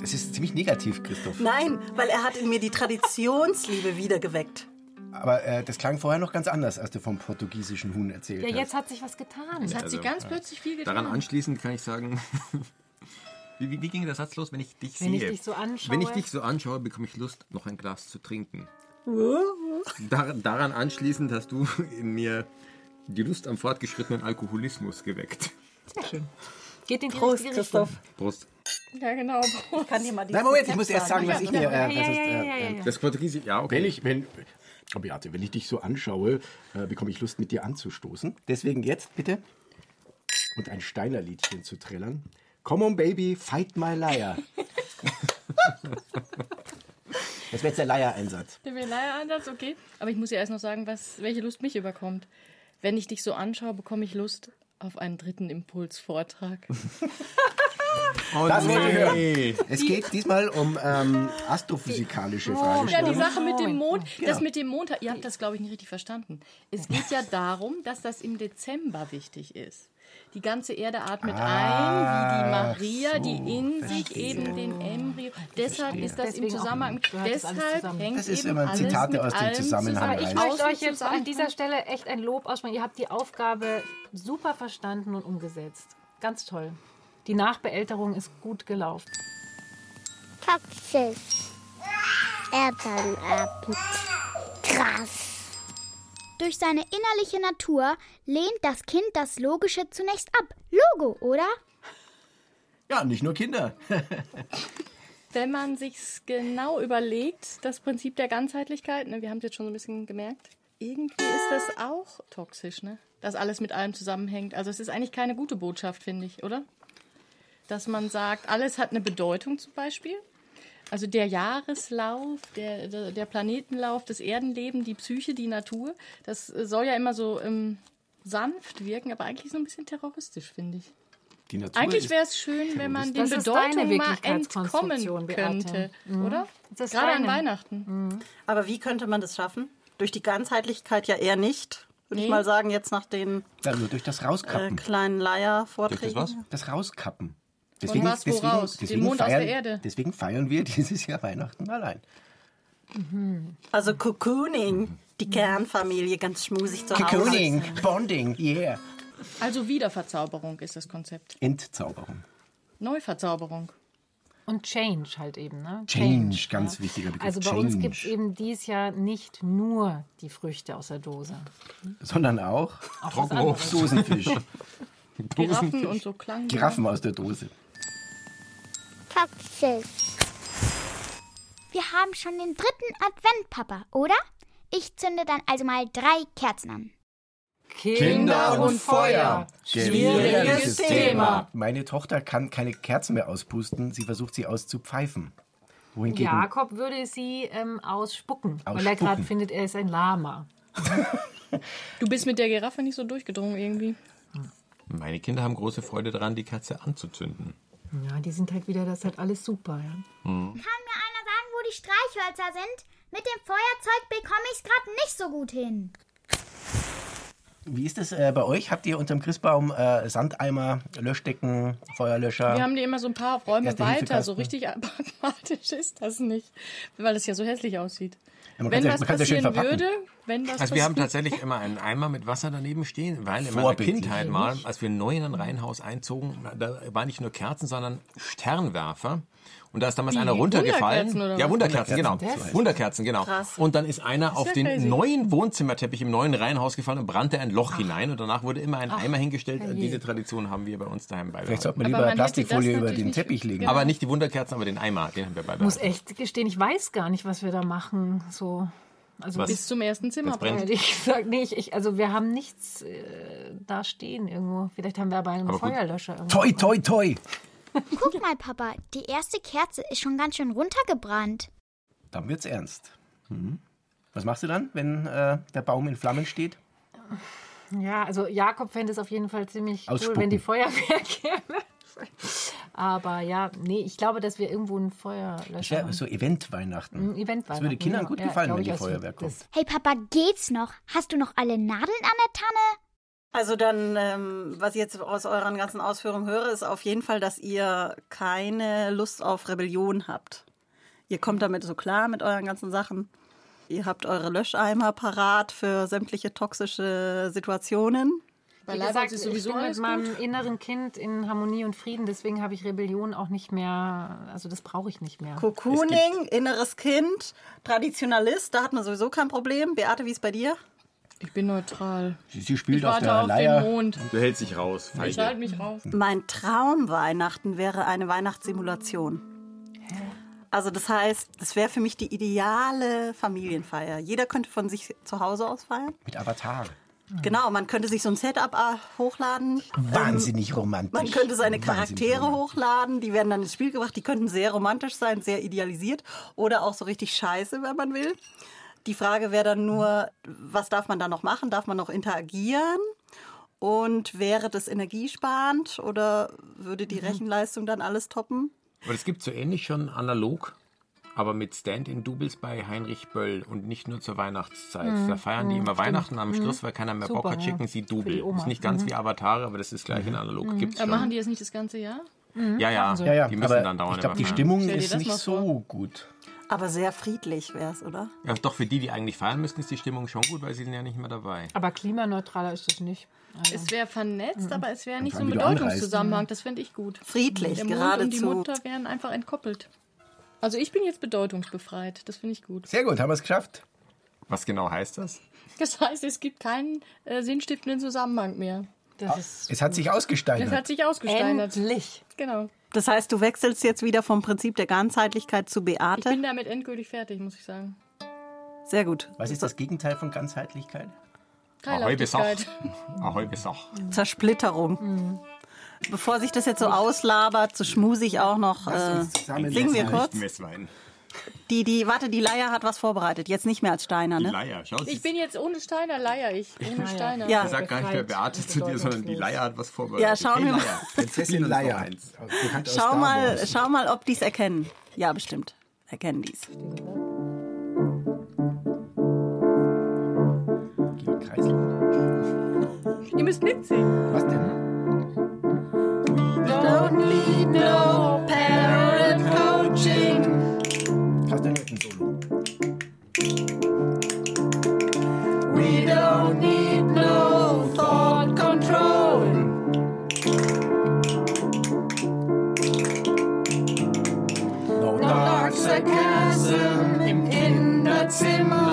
S3: Das ist ziemlich negativ, Christoph.
S2: Nein, weil er hat in mir die Traditionsliebe wiedergeweckt.
S3: Aber äh, das klang vorher noch ganz anders, als du vom portugiesischen Huhn erzählt
S8: Ja,
S3: hast.
S8: jetzt hat sich was getan.
S5: Es hat sich ganz plötzlich viel getan.
S4: Daran anschließend kann ich sagen, wie, wie, wie ging der Satz los? Wenn ich dich
S8: Wenn ich
S4: sehe.
S8: dich so anschaue.
S4: Wenn ich dich so anschaue, bekomme ich Lust, noch ein Glas zu trinken. Dar daran anschließend hast du in mir die Lust am fortgeschrittenen Alkoholismus geweckt.
S8: Sehr schön. Geht in die
S2: Prost. Christoph.
S4: Prost.
S5: Ja, genau.
S2: Ich kann dir mal die
S3: Nein, Moment, ich muss erst sagen, was ich mir.
S8: Ja,
S3: Äh,
S8: ja, ja,
S3: äh,
S8: ja, ja,
S3: äh,
S8: ja.
S4: Das Portugiesische, ja, okay.
S3: Wenn ich, wenn, oh, Beate, wenn ich dich so anschaue, äh, bekomme ich Lust, mit dir anzustoßen. Deswegen jetzt bitte und ein Steiner-Liedchen zu trällern. Come on, baby, fight my liar. das wäre jetzt der Leier-Einsatz.
S5: Der Einsatz, okay. Aber ich muss ja erst noch sagen, was, welche Lust mich überkommt. Wenn ich dich so anschaue, bekomme ich Lust auf einen dritten Impulsvortrag.
S4: Oh,
S3: Das wollte ich hören. Es geht diesmal um ähm, astrophysikalische
S5: Ja,
S3: Fragestellungen.
S5: die Sache mit dem Mond,
S3: Genau.
S5: das mit dem Mond, ihr habt das, glaube ich, nicht richtig verstanden. Es geht ja darum, dass das im Dezember wichtig ist. Die ganze Erde atmet ein, wie die Maria, die in sich eben den Embryo. Deshalb ist das im
S8: Deswegen auch,
S5: Zusammenhang. Deshalb
S8: zusammen.
S5: hängt
S3: Das ist
S5: eben
S3: immer Zitate aus dem Zusammenhang
S5: zusammen.
S8: Ich möchte euch jetzt an dieser Stelle echt ein Lob aussprechen. Ihr habt die Aufgabe super verstanden und umgesetzt. Ganz toll. Die Nachbeälterung ist gut gelaufen.
S10: Toxisch. Elternabend. Krass.
S7: Durch seine innerliche Natur lehnt das Kind das Logische zunächst ab. Logo, oder?
S3: Ja, nicht nur Kinder.
S5: Wenn man sich's genau überlegt, das Prinzip der Ganzheitlichkeit, ne, wir haben es jetzt schon so ein bisschen gemerkt, irgendwie ist das auch toxisch, ne? Dass alles mit allem zusammenhängt. Also es ist eigentlich keine gute Botschaft, finde ich, oder? Dass man sagt, alles hat eine Bedeutung zum Beispiel. Also der Jahreslauf, der, der, der Planetenlauf, das Erdenleben, die Psyche, die Natur, das äh, soll ja immer so ähm, sanft wirken, aber eigentlich so ein bisschen terroristisch, finde ich.
S3: Die Natur
S5: Eigentlich wäre es schön, wenn man den Bedeutungen mal entkommen könnte, oder?
S8: Das ist
S5: Gerade an
S8: deine.
S5: Weihnachten.
S2: Aber wie könnte man das schaffen? Durch die Ganzheitlichkeit ja eher nicht. Würde ich
S5: Nee.
S2: mal sagen, jetzt nach den
S3: Ja, nur durch das
S2: äh,
S3: Rauskappen.
S2: kleinen Leiervorträgen.
S4: Durch das was?
S3: Das Rauskappen.
S5: Was, wo raus? Den Mond aus
S3: feiern,
S5: der Erde?
S3: Deswegen feiern wir dieses Jahr Weihnachten allein.
S2: Also Cocooning, die Kernfamilie, ganz schmusig zu Hause.
S3: Cocooning, Bonding, yeah.
S5: Also Wiederverzauberung ist das Konzept.
S3: Entzauberung.
S5: Neuverzauberung.
S8: Und Change halt eben. Ne?
S3: Change, ganz wichtiger Begriff.
S8: Also bei uns
S3: Change.
S8: gibt es eben dies Jahr nicht nur die Früchte aus der Dose.
S3: Sondern auch
S4: Trockenobst.
S3: Dosenfisch.
S5: Giraffen und so Klang.
S3: Giraffen aus der Dose.
S10: Toxisch.
S7: Wir haben schon den dritten Advent, Papa, oder? Ich zünde dann also mal drei Kerzen an.
S8: Kinder
S5: und Feuer.
S3: Schwieriges
S5: Thema.
S3: Meine Tochter kann keine Kerzen mehr auspusten. Sie versucht sie auszupfeifen. Wohingegen
S8: Jakob würde sie ähm, ausspucken, weil er
S3: Ausspucken.
S8: gerade findet, er ist ein Lama.
S5: Du bist mit der Giraffe nicht so durchgedrungen irgendwie.
S4: Meine Kinder haben große Freude daran, die Kerze anzuzünden.
S8: Ja, die sind halt wieder, das ist halt alles super. Ja.
S7: Kann mir einer sagen, wo die Streichhölzer sind? Mit dem Feuerzeug bekomme ich es gerade nicht so gut hin.
S3: Wie ist das äh, bei euch? Habt ihr unterm Christbaum äh, Sandeimer, Löschdecken, Feuerlöscher?
S5: Wir haben die immer so ein paar Räume weiter. So richtig pragmatisch ist das nicht. Weil es ja so hässlich aussieht.
S3: Ja, man
S5: Wenn
S3: ja-
S5: was
S3: ja schön
S5: passieren
S3: verpacken.
S5: würde, wenn was
S4: Also wir haben tatsächlich immer einen Eimer mit Wasser daneben stehen, weil in meiner. Kindheit mal, als wir neu in ein Reihenhaus einzogen, da waren nicht nur Kerzen, sondern Sternwerfer. Und da ist damals
S5: Wie?
S4: einer runtergefallen.
S5: Wunderkerzen oder
S4: ja,
S5: was?
S4: Wunderkerzen, genau.
S3: Wunderkerzen,
S4: Wunderkerzen, genau.
S5: Krass.
S4: Und dann ist einer auf
S5: ja
S4: den
S5: crazy.
S4: neuen Wohnzimmerteppich im neuen Reihenhaus gefallen und brannte ein Loch hinein. Und danach wurde immer ein Eimer hingestellt. Diese Tradition haben wir bei uns daheim
S3: Vielleicht
S4: beibehalten.
S3: sollte man
S5: Aber
S3: lieber
S5: man
S3: Plastikfolie über den
S5: nicht-
S3: Teppich legen.
S5: Genau.
S4: Aber nicht die Wunderkerzen, aber den Eimer, den haben wir
S8: Ich muss
S4: beibehalten.
S8: echt gestehen, ich weiß gar nicht, was wir da machen. So, also
S4: Was?
S5: bis zum ersten Zimmer.
S4: Das brennt.
S8: Ehrlich gesagt, nee, ich, ich, also wir haben nichts äh, da stehen irgendwo. Vielleicht haben wir aber einen
S4: Aber gut.
S8: Feuerlöscher irgendwo.
S3: Toi, toi, toi.
S7: Guck mal, Papa, die erste Kerze ist schon ganz schön runtergebrannt.
S3: Dann wird's ernst. Mhm. Was machst du dann, wenn äh, der Baum in Flammen steht?
S8: Ja, also Jakob fände es auf jeden Fall ziemlich cool,
S3: Ausspucken.
S8: wenn die Feuerwehr käme. Aber ja, nee, ich glaube, dass wir irgendwo ein
S3: Das
S8: Feuerlöscher
S3: wäre
S8: haben.
S3: so Event-Weihnachten.
S8: Ein Event
S3: Das würde Kindern gut gefallen, wenn die Feuerwehr kommt.
S7: Hey, Papa, geht's noch? Hast du noch alle Nadeln an der Tanne?
S2: Also dann, ähm, was ich jetzt aus euren ganzen Ausführungen höre, ist auf jeden Fall, dass ihr keine Lust auf Rebellion habt. Ihr kommt damit so klar mit euren ganzen Sachen. Ihr habt eure Löscheimer parat für sämtliche toxische Situationen.
S5: Weil
S8: Wie gesagt,
S5: ist
S8: ich
S5: sowieso
S8: bin mit meinem
S5: gut.
S8: inneren Kind in Harmonie und Frieden, deswegen habe ich Rebellion auch nicht mehr, also das brauche ich nicht mehr.
S2: Cocooning, inneres Kind, Traditionalist, da hat man sowieso kein Problem. Beate, wie ist bei dir?
S5: Ich bin neutral.
S3: Sie, sie spielt
S5: Ich
S3: auf
S5: warte
S3: der
S5: auf
S3: Leier.
S5: den Mond.
S4: Du hältst dich raus.
S5: Ich
S4: Feige.
S5: halte mich raus.
S2: Mein Traum Weihnachten wäre eine Weihnachtssimulation. Also das heißt, das wäre für mich die ideale Familienfeier. Jeder könnte von sich zu Hause aus feiern.
S3: Mit Avatar.
S2: Genau, man könnte sich so ein Setup äh, hochladen.
S3: Wahnsinnig romantisch.
S2: Man könnte seine Charaktere hochladen, die werden dann ins Spiel gebracht. Die könnten sehr romantisch sein, sehr idealisiert oder auch so richtig scheiße, wenn man will. Die Frage wäre dann nur, was darf man da noch machen? Darf man noch interagieren? Und wäre das energiesparend oder würde die Rechenleistung dann alles toppen?
S4: Aber es gibt so ähnlich schon analog, aber mit Stand-in-Doubles bei Heinrich Böll und nicht nur zur Weihnachtszeit. Da feiern die immer Weihnachten am Schluss, weil keiner mehr
S8: Super,
S4: Bock hat, schicken sie Double. Ist nicht ganz wie Avatare, aber das ist gleich in analog. Gibt's
S5: Aber
S4: schon.
S5: machen die das nicht das ganze Jahr?
S4: ja, ja,
S3: Ja, ja,
S4: die müssen
S3: aber
S4: dann dauernd
S3: ich glaube, die. Stimmung ist nicht so gut.
S2: Aber sehr friedlich wäre es, oder?
S4: Ja, doch für die, die eigentlich feiern müssen, ist die Stimmung schon gut, weil sie sind ja nicht mehr dabei.
S8: Aber klimaneutraler ist das nicht. Also,
S5: Es wäre vernetzt, aber es wäre nicht so ein Bedeutungszusammenhang. Das fände ich gut.
S2: Friedlich,
S5: Der Mond und die
S2: geradezu.
S5: Mutter wären einfach entkoppelt. Also ich bin jetzt bedeutungsbefreit. Das finde ich gut.
S3: Sehr gut, haben wir es geschafft.
S4: Was genau heißt das?
S5: Das heißt, es gibt keinen äh, sinnstiftenden Zusammenhang mehr.
S8: das ist
S3: Es hat sich ausgesteinert.
S5: hat sich ausgesteinert.
S8: endlich.
S5: Genau.
S2: Das heißt, du wechselst jetzt wieder vom Prinzip der Ganzheitlichkeit zu
S5: Ich bin
S2: Beate.
S5: damit endgültig fertig, muss ich sagen.
S2: Sehr gut.
S3: Was ist das Gegenteil von Ganzheitlichkeit?
S4: Ahoi, Besach. Ahoi, Besach.
S2: Zersplitterung. Bevor sich das jetzt so auslabert, so schmusig auch noch, äh, singen wir kurz.
S4: Messwein.
S2: Die, die, warte, die Leier hat was vorbereitet. Jetzt nicht mehr als Steiner,
S4: Die
S2: ne?
S4: Leier, schau
S5: Ich bin jetzt ohne Steiner, leier ich. Ohne Steiner.
S2: Ja.
S4: Sag gar nicht mehr Beate zu dir, sondern die Leier hat was vorbereitet.
S2: Ja, schauen wir mal.
S4: Leier,
S3: Die
S4: Prinzessin
S3: Leier. aus
S2: Schau mal, schau mal, ob die es erkennen. Ja, bestimmt. Erkennen die es.
S3: Georg Kreisler.
S5: Ihr müsst mitsingen.
S3: Was denn?
S2: Don't need no parent what's in my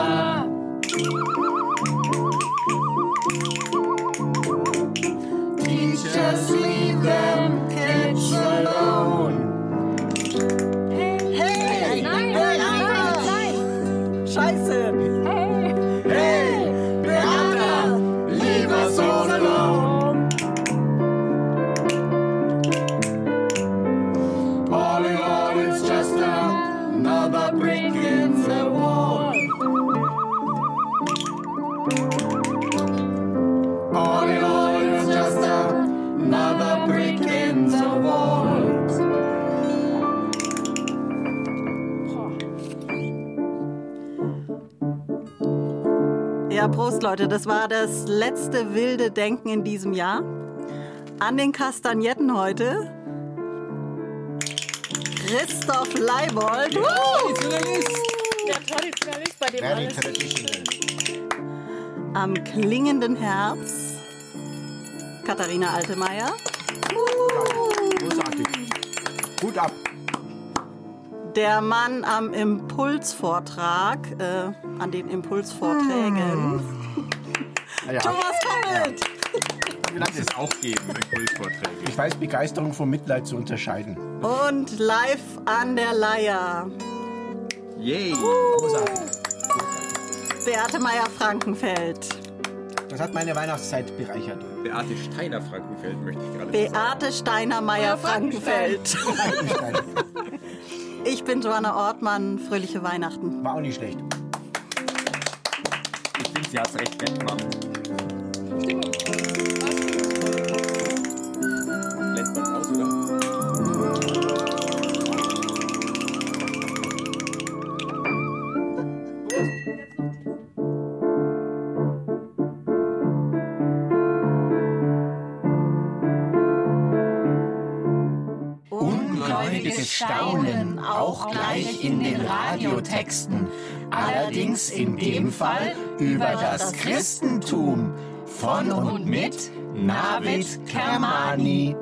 S2: Leute. Das war das letzte wilde Denken in diesem Jahr. An den Kastagnetten heute Christoph Leibold. Woo!
S5: Der Traditionalist, bei dem
S3: Very
S5: alles
S3: traditional.
S2: Am klingenden Herz Katharina Altemeyer.
S3: Großartig. Gut ab.
S2: Der Mann am Impulsvortrag, äh, an den Impulsvorträgen.
S3: Ja.
S2: Thomas Koppelt.
S4: Lass es auch geben, Impulsvorträge.
S3: Ich weiß Begeisterung vom Mitleid zu unterscheiden.
S2: Und live an der Leier.
S4: Yay!
S3: Großartig.
S2: Beate Meyer-Frankenfeld.
S3: Das hat meine Weihnachtszeit bereichert.
S4: Beate Steiner Frankenfeld möchte ich gerade
S2: Beate Steiner Meyer-Frankenfeld.
S3: Frankenstein.
S2: Ich bin Joanna Ortmann. Fröhliche Weihnachten.
S3: War auch nicht schlecht.
S4: Ich finde, sie hat es recht nett gemacht.
S3: Radiotexten. Allerdings in dem Fall über das Christentum. Von und mit Navid Kermani.